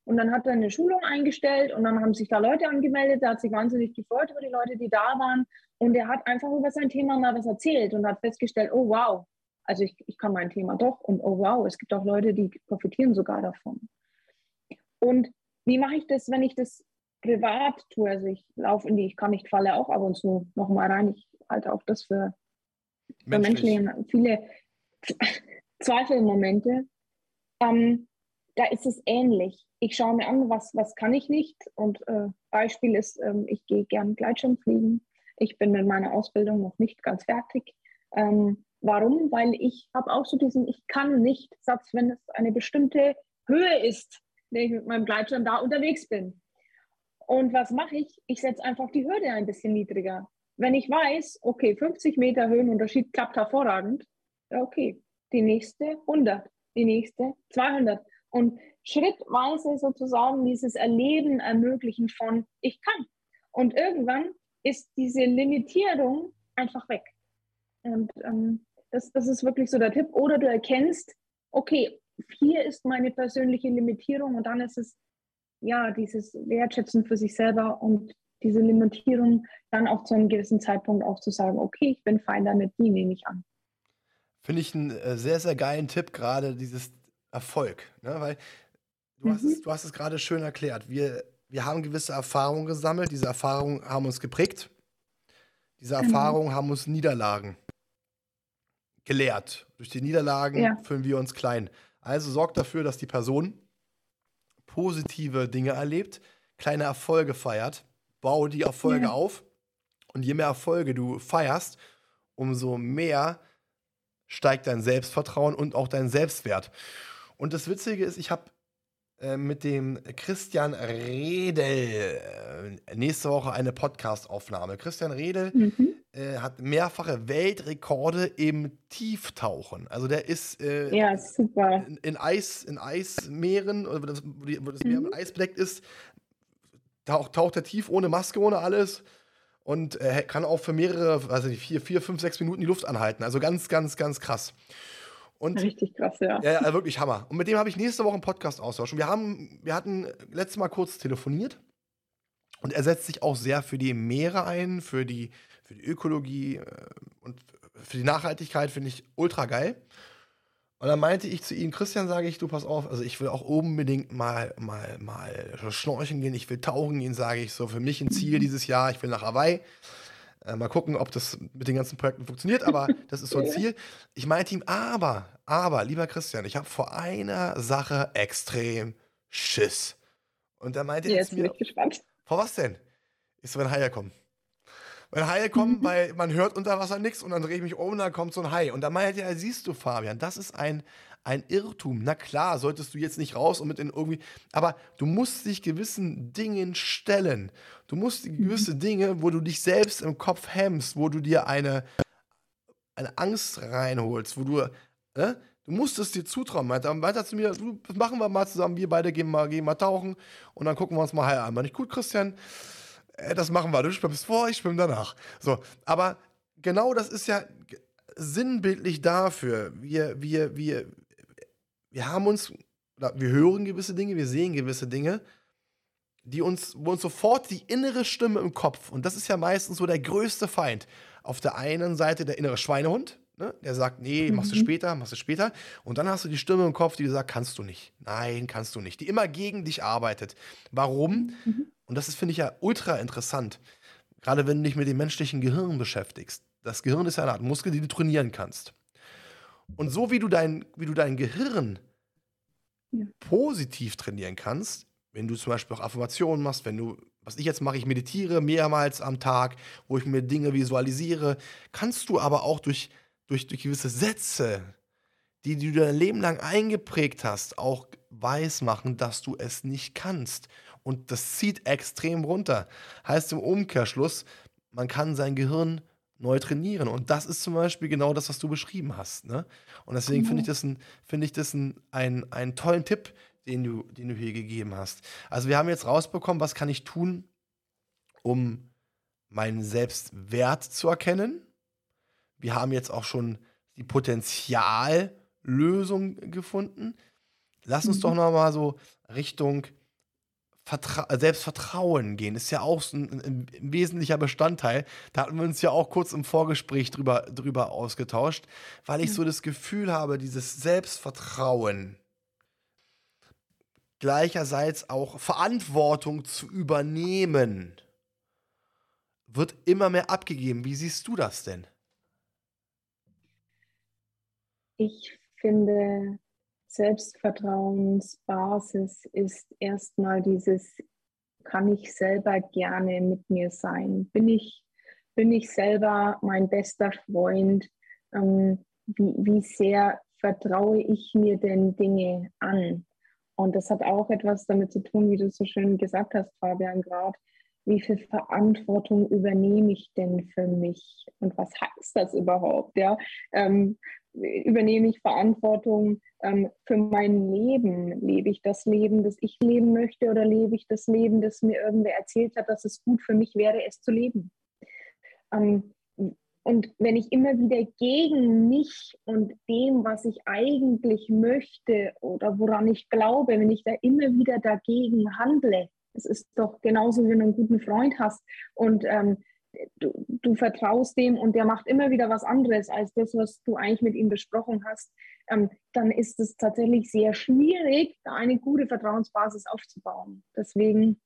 Und dann hat er eine Schulung eingestellt und dann haben sich da Leute angemeldet. Er hat sich wahnsinnig gefreut über die Leute, die da waren. Und er hat einfach über sein Thema mal was erzählt und hat festgestellt, oh wow, also ich, ich kann mein Thema doch und oh wow, es gibt auch Leute, die profitieren sogar davon. Und wie mache ich das, wenn ich das privat tue? Also ich laufe in die, ich kann nicht falle auch ab und zu nochmal rein. Ich halte auch das für, für Menschen viele [laughs] Zweifelmomente. Ähm, da ist es ähnlich. Ich schaue mir an, was, was kann ich nicht. Und äh, Beispiel ist, ähm, ich gehe gern Gleitschirm fliegen. Ich bin mit meiner Ausbildung noch nicht ganz fertig. Ähm, warum? Weil ich habe auch so diesen Ich kann nicht Satz, wenn es eine bestimmte Höhe ist, wenn ich mit meinem Gleitschirm da unterwegs bin. Und was mache ich? Ich setze einfach die Hürde ein bisschen niedriger. Wenn ich weiß, okay, 50 Meter Höhenunterschied klappt hervorragend, okay, die nächste 100, die nächste 200 und schrittweise sozusagen dieses Erleben ermöglichen von ich kann. Und irgendwann ist diese Limitierung einfach weg. Und ähm, das, das ist wirklich so der Tipp. Oder du erkennst, okay, hier ist meine persönliche Limitierung und dann ist es ja dieses Wertschätzen für sich selber und diese Limitierung dann auch zu einem gewissen Zeitpunkt auch zu sagen, okay, ich bin fein damit, die nehme ich an. Finde ich einen äh, sehr, sehr geilen Tipp, gerade dieses Erfolg. Ne? Weil du, mhm. hast es, du hast es gerade schön erklärt. Wir, wir haben gewisse Erfahrungen gesammelt, diese Erfahrungen haben uns geprägt. Diese genau. Erfahrungen haben uns Niederlagen gelehrt. Durch die Niederlagen ja. fühlen wir uns klein. Also sorg dafür, dass die Person positive Dinge erlebt, kleine Erfolge feiert, bau die Erfolge ja. auf. Und je mehr Erfolge du feierst, umso mehr steigt dein Selbstvertrauen und auch dein Selbstwert. Und das Witzige ist, ich habe äh, mit dem Christian Redel äh, nächste Woche eine Podcast-Aufnahme. Christian Redel mhm. Äh, hat mehrfache Weltrekorde im Tieftauchen. Also der ist äh, ja, super. In, in, Eis, in Eismeeren, wo das, wo das Meer mhm. mit Eis bedeckt ist, taucht, taucht er tief ohne Maske, ohne alles und äh, kann auch für mehrere, also vier, vier, fünf, sechs Minuten die Luft anhalten. Also ganz, ganz, ganz krass. Und, Richtig krass, ja. Ja, ja wirklich Hammer. Und mit dem habe ich nächste Woche einen Podcast austauschen. Wir haben, wir hatten letztes Mal kurz telefoniert und er setzt sich auch sehr für die Meere ein, für die, für die Ökologie äh, und für die Nachhaltigkeit, finde ich ultra geil. Und dann meinte ich zu ihm, Christian, sage ich, du pass auf, also ich will auch unbedingt mal, mal, mal schnorcheln gehen, ich will tauchen gehen, sage ich so, für mich ein Ziel dieses Jahr, ich will nach Hawaii. Äh, mal gucken, ob das mit den ganzen Projekten funktioniert, aber [laughs] das ist so ein Ziel. Ich meinte ihm, aber, aber, lieber Christian, ich habe vor einer Sache extrem Schiss. Und da meinte er Jetzt mir, gespannt. vor was denn? Ich so, wenn Haie kommen. Wenn Haie kommen, mhm. weil man hört unter Wasser nichts und dann drehe ich mich um und dann kommt so ein Hai. Und da meinte er, siehst du, Fabian, das ist ein, ein Irrtum. Na klar, solltest du jetzt nicht raus und mit in irgendwie, aber du musst dich gewissen Dingen stellen. Du musst mhm. gewisse Dinge, wo du dich selbst im Kopf hemmst, wo du dir eine, eine Angst reinholst, wo du, äh, du musst es dir zutrauen. Meinte weiter zu mir, du, das machen wir mal zusammen, wir beide gehen mal, gehen mal tauchen und dann gucken wir uns mal Hai an. War nicht gut, Christian? Äh, das machen wir. Du schwimmst vor, ich schwimme danach. So, aber genau das ist ja sinnbildlich dafür. Wir, wir, wir, wir haben uns, wir hören gewisse Dinge, wir sehen gewisse Dinge, die uns, wo uns sofort die innere Stimme im Kopf, und das ist ja meistens so der größte Feind. Auf der einen Seite der innere Schweinehund, ne, der sagt, nee, machst du mhm. später, machst du später. Und dann hast du die Stimme im Kopf, die sagt, kannst du nicht. Nein, kannst du nicht. Die immer gegen dich arbeitet. Warum? Mhm. Und das ist, finde ich, ja ultra interessant. Gerade wenn du dich mit dem menschlichen Gehirn beschäftigst. Das Gehirn ist ja eine Art Muskel, die du trainieren kannst. Und so wie du dein, wie du dein Gehirn ja. positiv trainieren kannst, wenn du zum Beispiel auch Affirmationen machst, wenn du, was ich jetzt mache, ich meditiere mehrmals am Tag, wo ich mir Dinge visualisiere, kannst du aber auch durch, durch, durch gewisse Sätze, die, die du dein Leben lang eingeprägt hast, auch weismachen, dass du es nicht kannst. Und das zieht extrem runter. Heißt im Umkehrschluss, man kann sein Gehirn neu trainieren. Und das ist zum Beispiel genau das, was du beschrieben hast. Ne? Und deswegen mhm. finde ich das, ein, find ich das ein, ein, einen tollen Tipp, den du, den du hier gegeben hast. Also wir haben jetzt rausbekommen, was kann ich tun, um meinen Selbstwert zu erkennen. Wir haben jetzt auch schon die Potenziallösung gefunden. Lass uns mhm. doch noch mal so Richtung Vertra Selbstvertrauen gehen. Ist ja auch ein, ein, ein, wesentlicher Bestandteil. Da hatten wir uns ja auch kurz im Vorgespräch drüber, drüber ausgetauscht, weil ich mhm. so das Gefühl habe, dieses Selbstvertrauen gleicherseits auch Verantwortung zu übernehmen, wird immer mehr abgegeben. Wie siehst du das denn? Ich finde, Selbstvertrauensbasis ist erstmal dieses, kann ich selber gerne mit mir sein? Bin ich, bin ich selber mein bester Freund? Ähm, wie, wie sehr vertraue ich mir denn Dinge an? Und das hat auch etwas damit zu tun, wie du so schön gesagt hast, Fabian, gerade, wie viel Verantwortung übernehme ich denn für mich? Und was heißt das überhaupt? Ja? Ähm, übernehme ich Verantwortung ähm, für mein Leben? Lebe ich das Leben, das ich leben möchte, oder lebe ich das Leben, das mir irgendwer erzählt hat, dass es gut für mich wäre, es zu leben? Ähm, und wenn ich immer wieder gegen mich und dem, was ich eigentlich möchte oder woran ich glaube, wenn ich da immer wieder dagegen handle, es ist doch genauso, wenn du einen guten Freund hast und ähm, du, du, vertraust dem und der macht immer wieder was anderes als das, was du eigentlich mit ihm besprochen hast, ähm, dann ist es tatsächlich sehr schwierig, da eine gute Vertrauensbasis aufzubauen. Deswegen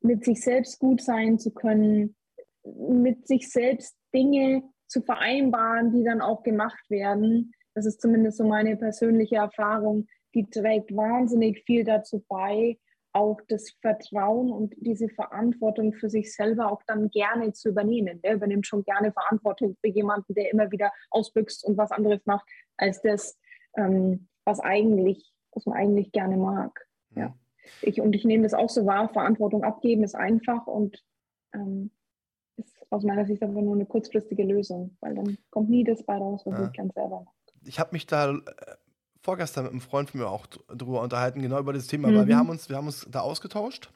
mit sich selbst gut sein zu können, mit sich selbst Dinge zu vereinbaren, die dann auch gemacht werden. Das ist zumindest so meine persönliche Erfahrung. Die trägt wahnsinnig viel dazu bei, auch das Vertrauen und diese Verantwortung für sich selber auch dann gerne zu übernehmen. Der übernimmt schon gerne Verantwortung für jemanden, der immer wieder ausbüchst und was anderes macht, als das, ähm, was eigentlich, was man eigentlich gerne mag. Ja. Ich, und ich nehme das auch so wahr, Verantwortung abgeben ist einfach und ähm, ist aus meiner Sicht aber nur eine kurzfristige Lösung, weil dann kommt nie das bei raus, was ja. ich ganz selber mag. Ich habe mich da äh, vorgestern mit einem Freund von mir auch drüber unterhalten, genau über das Thema, mhm. weil wir haben uns, wir haben uns da ausgetauscht.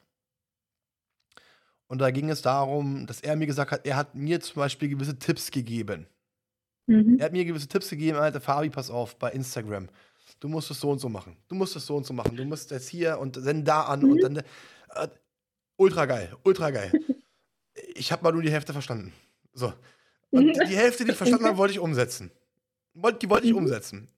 Und da ging es darum, dass er mir gesagt hat, er hat mir zum Beispiel gewisse Tipps gegeben. Mhm. Er hat mir gewisse Tipps gegeben, Alter, Fabi, pass auf, bei Instagram. Du musst es so und so machen. Du musst es so und so machen. Du musst jetzt hier und dann da an mhm. und dann. Äh, ultra geil, ultra geil. ich habe mal nur die Hälfte verstanden. So. Und die Hälfte, die ich verstanden habe, wollte ich umsetzen. Die wollte ich mhm. umsetzen.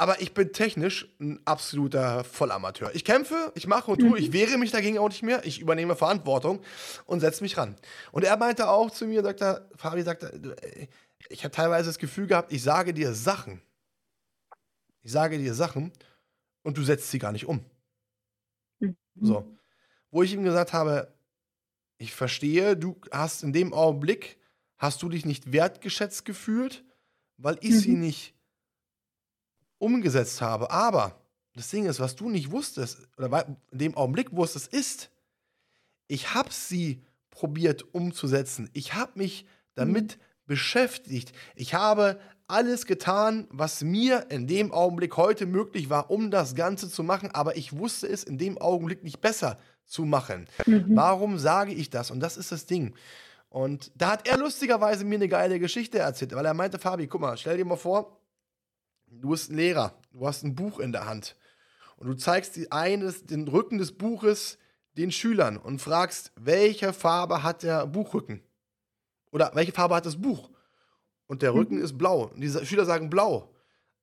Aber ich bin technisch ein absoluter Vollamateur. Ich kämpfe, ich mache und tue, ich mhm. wehre mich dagegen auch nicht mehr. Ich übernehme Verantwortung und setze mich ran. Und er meinte auch zu mir, sagt er, Fabi sagt er, ich habe teilweise das Gefühl gehabt, ich sage dir Sachen. Ich sage dir Sachen und du setzt sie gar nicht um. Mhm. So. Wo ich ihm gesagt habe, ich verstehe, du hast in dem Augenblick, hast du dich nicht wertgeschätzt gefühlt, weil ich mhm. sie nicht umgesetzt habe. Aber das Ding ist, was du nicht wusstest, oder in dem Augenblick wusstest, ist, ich habe sie probiert umzusetzen. Ich habe mich damit mhm. beschäftigt. Ich habe alles getan, was mir in dem Augenblick heute möglich war, um das Ganze zu machen, aber ich wusste es in dem Augenblick nicht besser zu machen. Mhm. Warum sage ich das? Und das ist das Ding. Und da hat er lustigerweise mir eine geile Geschichte erzählt, weil er meinte, Fabi, guck mal, stell dir mal vor, du bist ein Lehrer, du hast ein Buch in der Hand und du zeigst die eines, den Rücken des Buches den Schülern und fragst, welche Farbe hat der Buchrücken? Oder welche Farbe hat das Buch? Und der Rücken mhm. ist blau. Und die Schüler sagen blau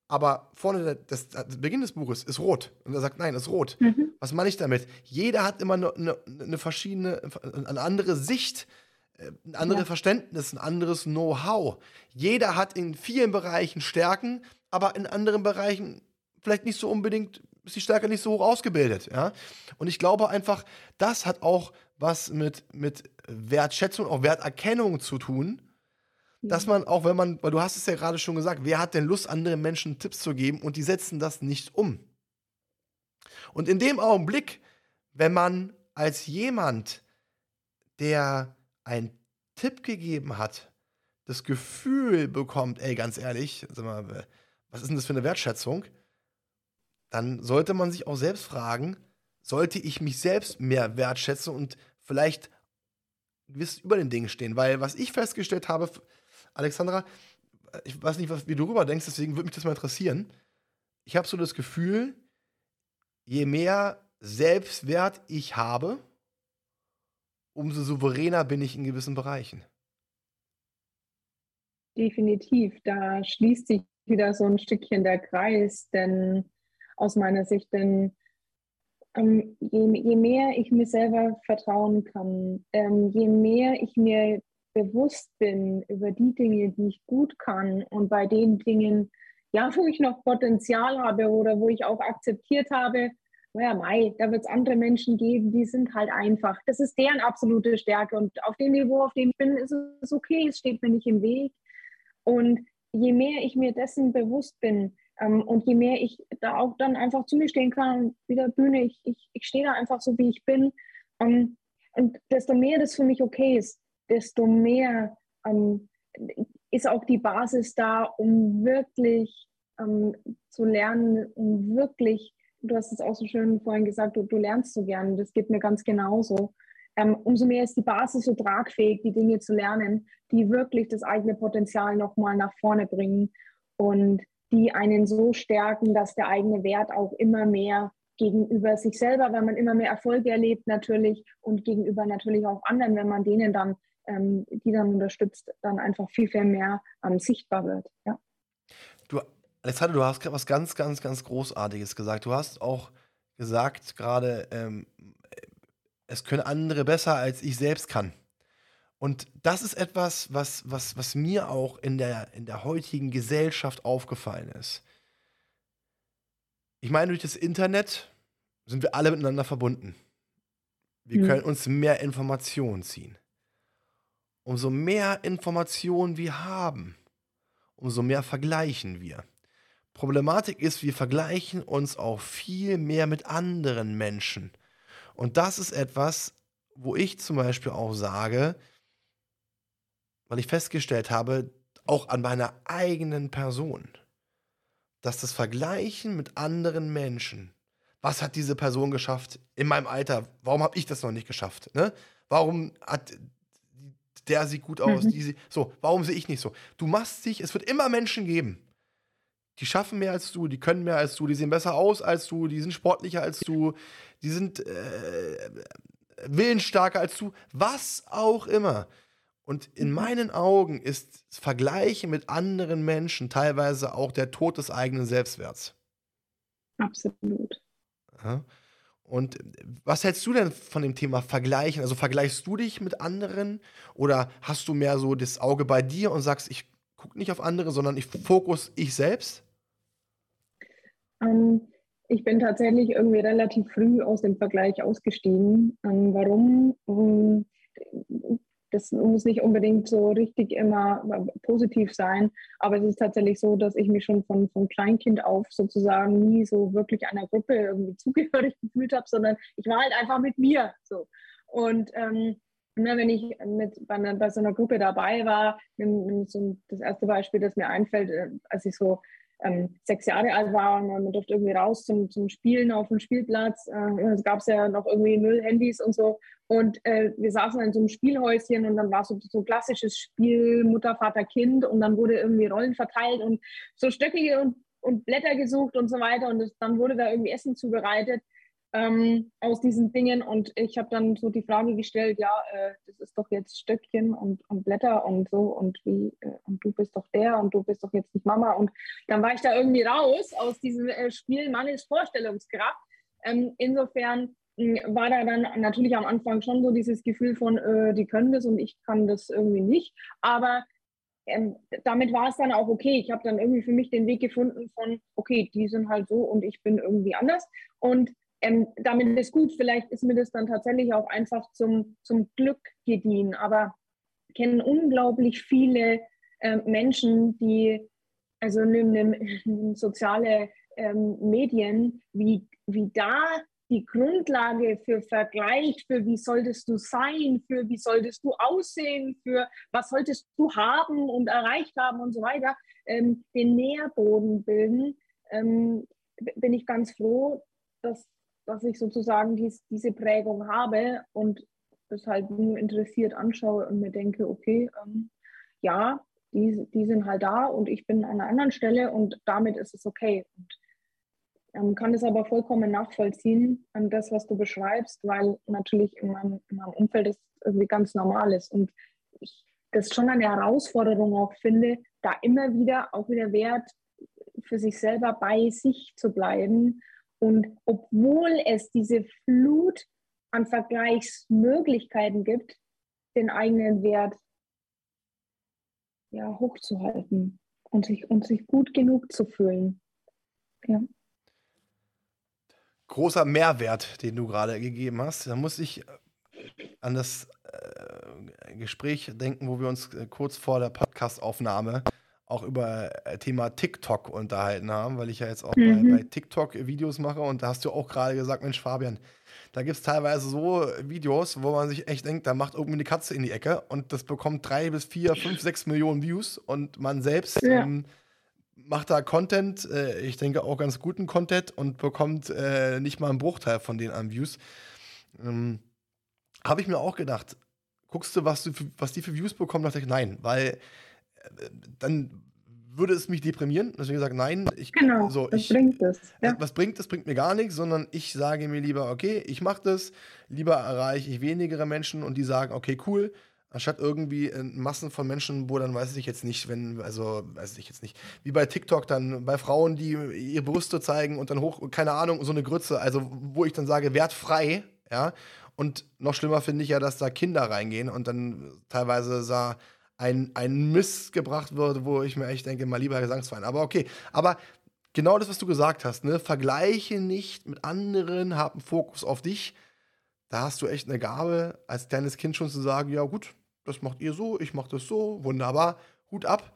aber vorne das, das, Beginn des Buches ist rot. Und er sagt, nein, ist rot. Mhm. Was meine ich damit? Jeder hat immer eine, eine, eine verschiedene, eine andere Sicht äh, ein anderes ja. Verständnis, ein anderes Know-how. Jeder hat in vielen Bereichen Stärken, aber in anderen Bereichen vielleicht nicht so unbedingt, ist die Stärke nicht so hoch ausgebildet. Ja? Und ich glaube einfach, das hat auch was mit, mit Wertschätzung, auch Werterkennung zu tun. Dass mhm. man auch, wenn man, weil du hast es ja gerade schon gesagt, wer hat denn Lust, anderen Menschen Tipps zu geben und die setzen das nicht um? Und in dem Augenblick, wenn man als jemand, der einen Tipp gegeben hat, das Gefühl bekommt, ey, ganz ehrlich, sag mal, was ist denn das für eine Wertschätzung? Dann sollte man sich auch selbst fragen, sollte ich mich selbst mehr wertschätzen und vielleicht gewiss über den Dingen stehen? Weil was ich festgestellt habe, Alexandra, ich weiß nicht, was, wie du darüber denkst, deswegen würde mich das mal interessieren. Ich habe so das Gefühl, je mehr Selbstwert ich habe, umso souveräner bin ich in gewissen Bereichen. Definitiv, da schließt sich wieder so ein Stückchen der Kreis, denn aus meiner Sicht, denn ähm, je, je, mehr ich mir selber vertrauen kann, ähm, je mehr ich mir bewusst bin über die Dinge, die ich gut kann und bei den Dingen, ja, wo ich noch Potenzial habe oder wo ich auch akzeptiert habe, naja, Mai, da wird es andere Menschen geben, die sind halt einfach. Das ist deren absolute Stärke. Und auf dem Niveau, auf dem ich bin, ist es okay, es steht mir nicht im Weg. Und je mehr ich mir dessen bewusst bin ähm, und je mehr ich da auch dann einfach zu mir stehen kann, wieder Bühne, ich, ich, ich stehe da einfach so, wie ich bin. Ähm, und desto mehr das für mich okay ist, desto mehr ähm, ist auch die Basis da, um wirklich ähm, zu lernen, um wirklich du hast es auch so schön vorhin gesagt, du, du lernst so gern. Das geht mir ganz genauso. Ähm, umso mehr ist die Basis so tragfähig, die Dinge zu lernen, die wirklich das eigene Potenzial nochmal nach vorne bringen und die einen so stärken, dass der eigene Wert auch immer mehr gegenüber sich selber, weil man immer mehr Erfolge erlebt natürlich und gegenüber natürlich auch anderen, wenn man denen dann, ähm, die dann unterstützt, dann einfach viel, viel mehr ähm, sichtbar wird. Ja. Du Alexander, du hast gerade was ganz, ganz, ganz Großartiges gesagt. Du hast auch gesagt gerade, ähm, es können andere besser, als ich selbst kann. Und das ist etwas, was, was, was mir auch in der, in der heutigen Gesellschaft aufgefallen ist. Ich meine, durch das Internet sind wir alle miteinander verbunden. Wir mhm. können uns mehr Informationen ziehen. Umso mehr Informationen wir haben, umso mehr vergleichen wir. Problematik ist, wir vergleichen uns auch viel mehr mit anderen Menschen. Und das ist etwas, wo ich zum Beispiel auch sage, weil ich festgestellt habe, auch an meiner eigenen Person, dass das Vergleichen mit anderen Menschen, was hat diese Person geschafft in meinem Alter, warum habe ich das noch nicht geschafft? Ne? Warum hat der sieht gut aus, mhm. die, so, warum sehe ich nicht so? Du machst dich, es wird immer Menschen geben, die schaffen mehr als du, die können mehr als du, die sehen besser aus als du, die sind sportlicher als du, die sind äh, willensstarker als du, was auch immer. Und in mhm. meinen Augen ist Vergleichen mit anderen Menschen teilweise auch der Tod des eigenen Selbstwerts. Absolut. Ja. Und was hältst du denn von dem Thema Vergleichen? Also vergleichst du dich mit anderen oder hast du mehr so das Auge bei dir und sagst, ich gucke nicht auf andere, sondern ich fokus ich selbst? Ähm, ich bin tatsächlich irgendwie relativ früh aus dem Vergleich ausgestiegen. Ähm, warum? Ähm, das muss nicht unbedingt so richtig immer positiv sein, aber es ist tatsächlich so, dass ich mich schon von, von Kleinkind auf sozusagen nie so wirklich einer Gruppe irgendwie [laughs] zugehörig gefühlt habe, sondern ich war halt einfach mit mir so. Und ähm, ne, wenn ich mit bei, einer, bei so einer Gruppe dabei war, nimm, nimm so das erste Beispiel, das mir einfällt, äh, als ich so ähm, sechs Jahre alt war und man durfte irgendwie raus zum, zum Spielen auf dem Spielplatz. Äh, es gab ja noch irgendwie null Handys und so. Und äh, wir saßen in so einem Spielhäuschen und dann war so so klassisches Spiel Mutter, Vater, Kind und dann wurde irgendwie Rollen verteilt und so Stöcke und, und Blätter gesucht und so weiter. Und das, dann wurde da irgendwie Essen zubereitet ähm, aus diesen Dingen. Und ich habe dann so die Frage gestellt, ja, äh, das ist doch jetzt Stöckchen und, und Blätter und so und wie, äh, und du bist doch der und du bist doch jetzt nicht Mama. Und dann war ich da irgendwie raus aus diesem äh, Spiel Mannes Vorstellungskraft. Ähm, insofern war da dann natürlich am Anfang schon so dieses Gefühl von, äh, die können das und ich kann das irgendwie nicht. Aber ähm, damit war es dann auch okay. Ich habe dann irgendwie für mich den Weg gefunden von, okay, die sind halt so und ich bin irgendwie anders. Und ähm, damit ist gut. Vielleicht ist mir das dann tatsächlich auch einfach zum, zum Glück gediehen. Aber ich kenne unglaublich viele äh, Menschen, die, also nimm soziale ähm, Medien, wie, wie da die Grundlage für Vergleich, für wie solltest du sein, für wie solltest du aussehen, für was solltest du haben und erreicht haben und so weiter, ähm, den Nährboden bilden, ähm, bin ich ganz froh, dass, dass ich sozusagen dies, diese Prägung habe und das halt nur interessiert anschaue und mir denke, okay, ähm, ja, die, die sind halt da und ich bin an einer anderen Stelle und damit ist es okay. Und ähm, kann es aber vollkommen nachvollziehen an das, was du beschreibst, weil natürlich in meinem, in meinem Umfeld das irgendwie ganz normal ist. Und ich das schon eine Herausforderung auch finde, da immer wieder auch wieder Wert für sich selber bei sich zu bleiben. Und obwohl es diese Flut an Vergleichsmöglichkeiten gibt, den eigenen Wert ja, hochzuhalten und sich, und sich gut genug zu fühlen. Ja großer Mehrwert, den du gerade gegeben hast. Da muss ich äh, an das äh, Gespräch denken, wo wir uns äh, kurz vor der Podcastaufnahme auch über äh, Thema TikTok unterhalten haben, weil ich ja jetzt auch mhm. bei, bei, TikTok Videos mache und da hast du auch gerade gesagt, Mensch Fabian, da gibt es teilweise so Videos, wo man sich echt denkt, da macht irgendwie eine Katze in die Ecke und das bekommt drei bis vier, fünf, sechs Millionen Views und man selbst ja. ähm, macht da Content, äh, ich denke auch ganz guten Content und bekommt äh, nicht mal einen Bruchteil von den an Views. Ähm, Habe ich mir auch gedacht, guckst du, was, du für, was die für Views bekommen? Da dachte ich, nein, weil dann würde es mich deprimieren. Deswegen gesagt, nein, ich genau, so, was ich, bringt das? Ja. Äh, was bringt das? Bringt mir gar nichts, sondern ich sage mir lieber, okay, ich mache das, lieber erreiche ich wenigere Menschen und die sagen, okay, cool, Anstatt irgendwie äh, Massen von Menschen, wo dann weiß ich jetzt nicht, wenn, also weiß ich jetzt nicht, wie bei TikTok dann, bei Frauen, die ihre Brüste zeigen und dann hoch, keine Ahnung, so eine Grütze, also wo ich dann sage, wertfrei, ja. Und noch schlimmer finde ich ja, dass da Kinder reingehen und dann teilweise sah ein, ein Miss gebracht wird, wo ich mir echt denke, mal lieber Gesangsverein. Aber okay, aber genau das, was du gesagt hast, ne? Vergleiche nicht mit anderen, hab einen Fokus auf dich. Da hast du echt eine Gabe, als kleines Kind schon zu sagen, ja gut, das macht ihr so, ich mache das so, wunderbar, Hut ab.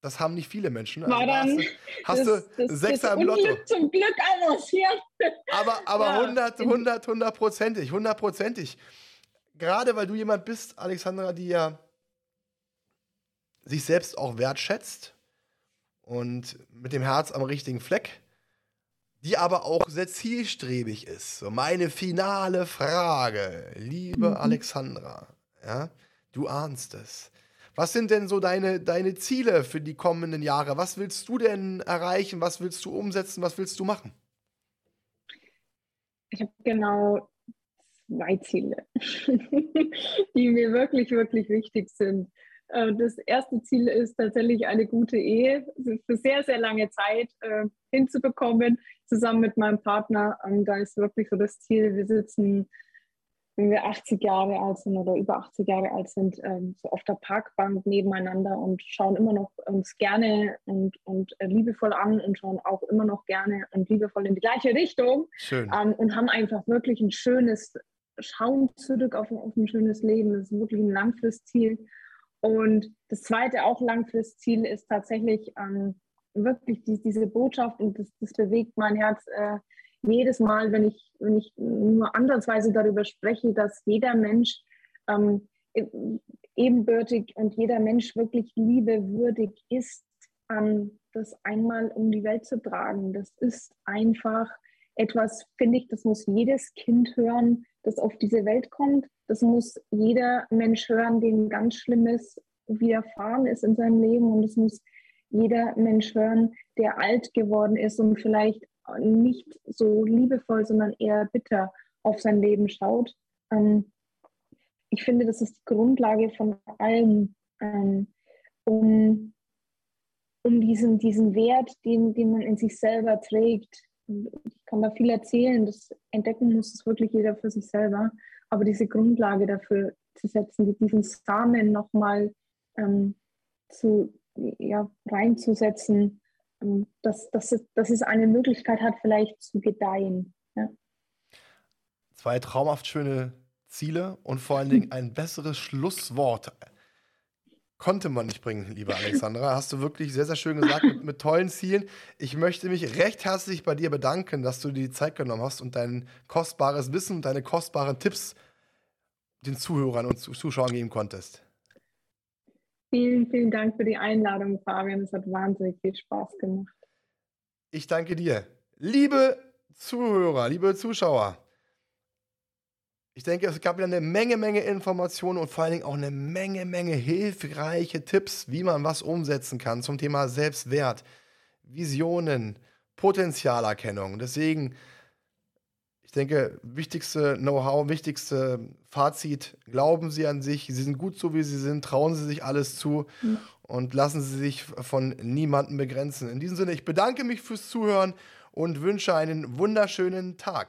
Das haben nicht viele Menschen. Also War dann hast du, hast du Sechser im Lotto. Zum Glück avanciert. Aber, aber ja. 100, 100, 100 prozentig, 100 prozentig. Gerade weil du jemand bist, Alexandra, die ja sich selbst auch wertschätzt und mit dem Herz am richtigen Fleck die aber auch sehr zielstrebig ist. So meine finale Frage, liebe mhm. Alexandra, ja, du ahnst es. Was sind denn so deine, deine Ziele für die kommenden Jahre? Was willst du denn erreichen? Was willst du umsetzen? Was willst du machen? Ich habe genau zwei Ziele, [laughs] die mir wirklich, wirklich wichtig sind. Äh, das erste Ziel ist tatsächlich eine gute Ehe für sehr, sehr lange Zeit äh, hinzubekommen zusammen mit meinem Partner. Und da ist wirklich so das Ziel, wir sitzen, wenn wir 80 Jahre alt sind oder über 80 Jahre alt sind, ähm, so auf der Parkbank nebeneinander und schauen immer noch uns gerne und, und äh, liebevoll an und schauen auch immer noch gerne und liebevoll in die gleiche Richtung. Schön. Ähm, und haben einfach wirklich ein schönes Schauen zurück auf, auf ein schönes Leben. Das ist wirklich ein Langfristziel. Und das zweite auch Langfristziel ist tatsächlich ähm, wirklich die, diese Botschaft und das, das bewegt mein Herz äh, jedes Mal, wenn ich, wenn ich nur ansatzweise darüber spreche, dass jeder Mensch ähm, e, ebenbürtig und jeder Mensch wirklich liebewürdig ist, ähm, das einmal um die Welt zu tragen. Das ist einfach etwas, finde ich, das muss jedes Kind hören, das auf diese Welt kommt. Das muss jeder Mensch hören, dem ganz Schlimmes widerfahren ist in seinem Leben. Und es muss jeder Mensch hören, der alt geworden ist und vielleicht nicht so liebevoll, sondern eher bitter auf sein Leben schaut. Ähm, ich finde, das ist die Grundlage von allem, ähm, um, um diesen, diesen Wert, den, den man in sich selber trägt, ich kann da viel erzählen. Das entdecken muss es wirklich jeder für sich selber. Aber diese Grundlage dafür zu setzen, diesen Samen nochmal ähm, zu, ja, reinzusetzen, ähm, dass, dass, es, dass es eine Möglichkeit hat, vielleicht zu gedeihen. Ja. Zwei traumhaft schöne Ziele und vor allen Dingen ein besseres Schlusswort konnte man nicht bringen, liebe Alexandra. Hast du wirklich sehr, sehr schön gesagt, mit, mit, tollen Zielen. Ich möchte mich recht herzlich bei dir bedanken, dass du dir die Zeit genommen hast und dein kostbares Wissen und deine kostbaren Tipps den Zuhörern und Zuschauern geben konntest. Vielen, vielen Dank für die Einladung, Fabian. Es hat wahnsinnig viel Spaß gemacht. Ich danke dir. Liebe Zuhörer, liebe Zuschauer, ich denke, es gab wieder eine Menge, Menge Informationen und vor allen Dingen auch eine Menge, Menge hilfreiche Tipps, wie man was umsetzen kann zum Thema Selbstwert, Visionen, Potenzialerkennung. Deswegen, ich denke, wichtigste Know-how, wichtigste Fazit, glauben Sie an sich, Sie sind gut so, wie Sie sind, trauen Sie sich alles zu mhm. und lassen Sie sich von niemandem begrenzen. In diesem Sinne, ich bedanke mich fürs Zuhören und wünsche einen wunderschönen Tag.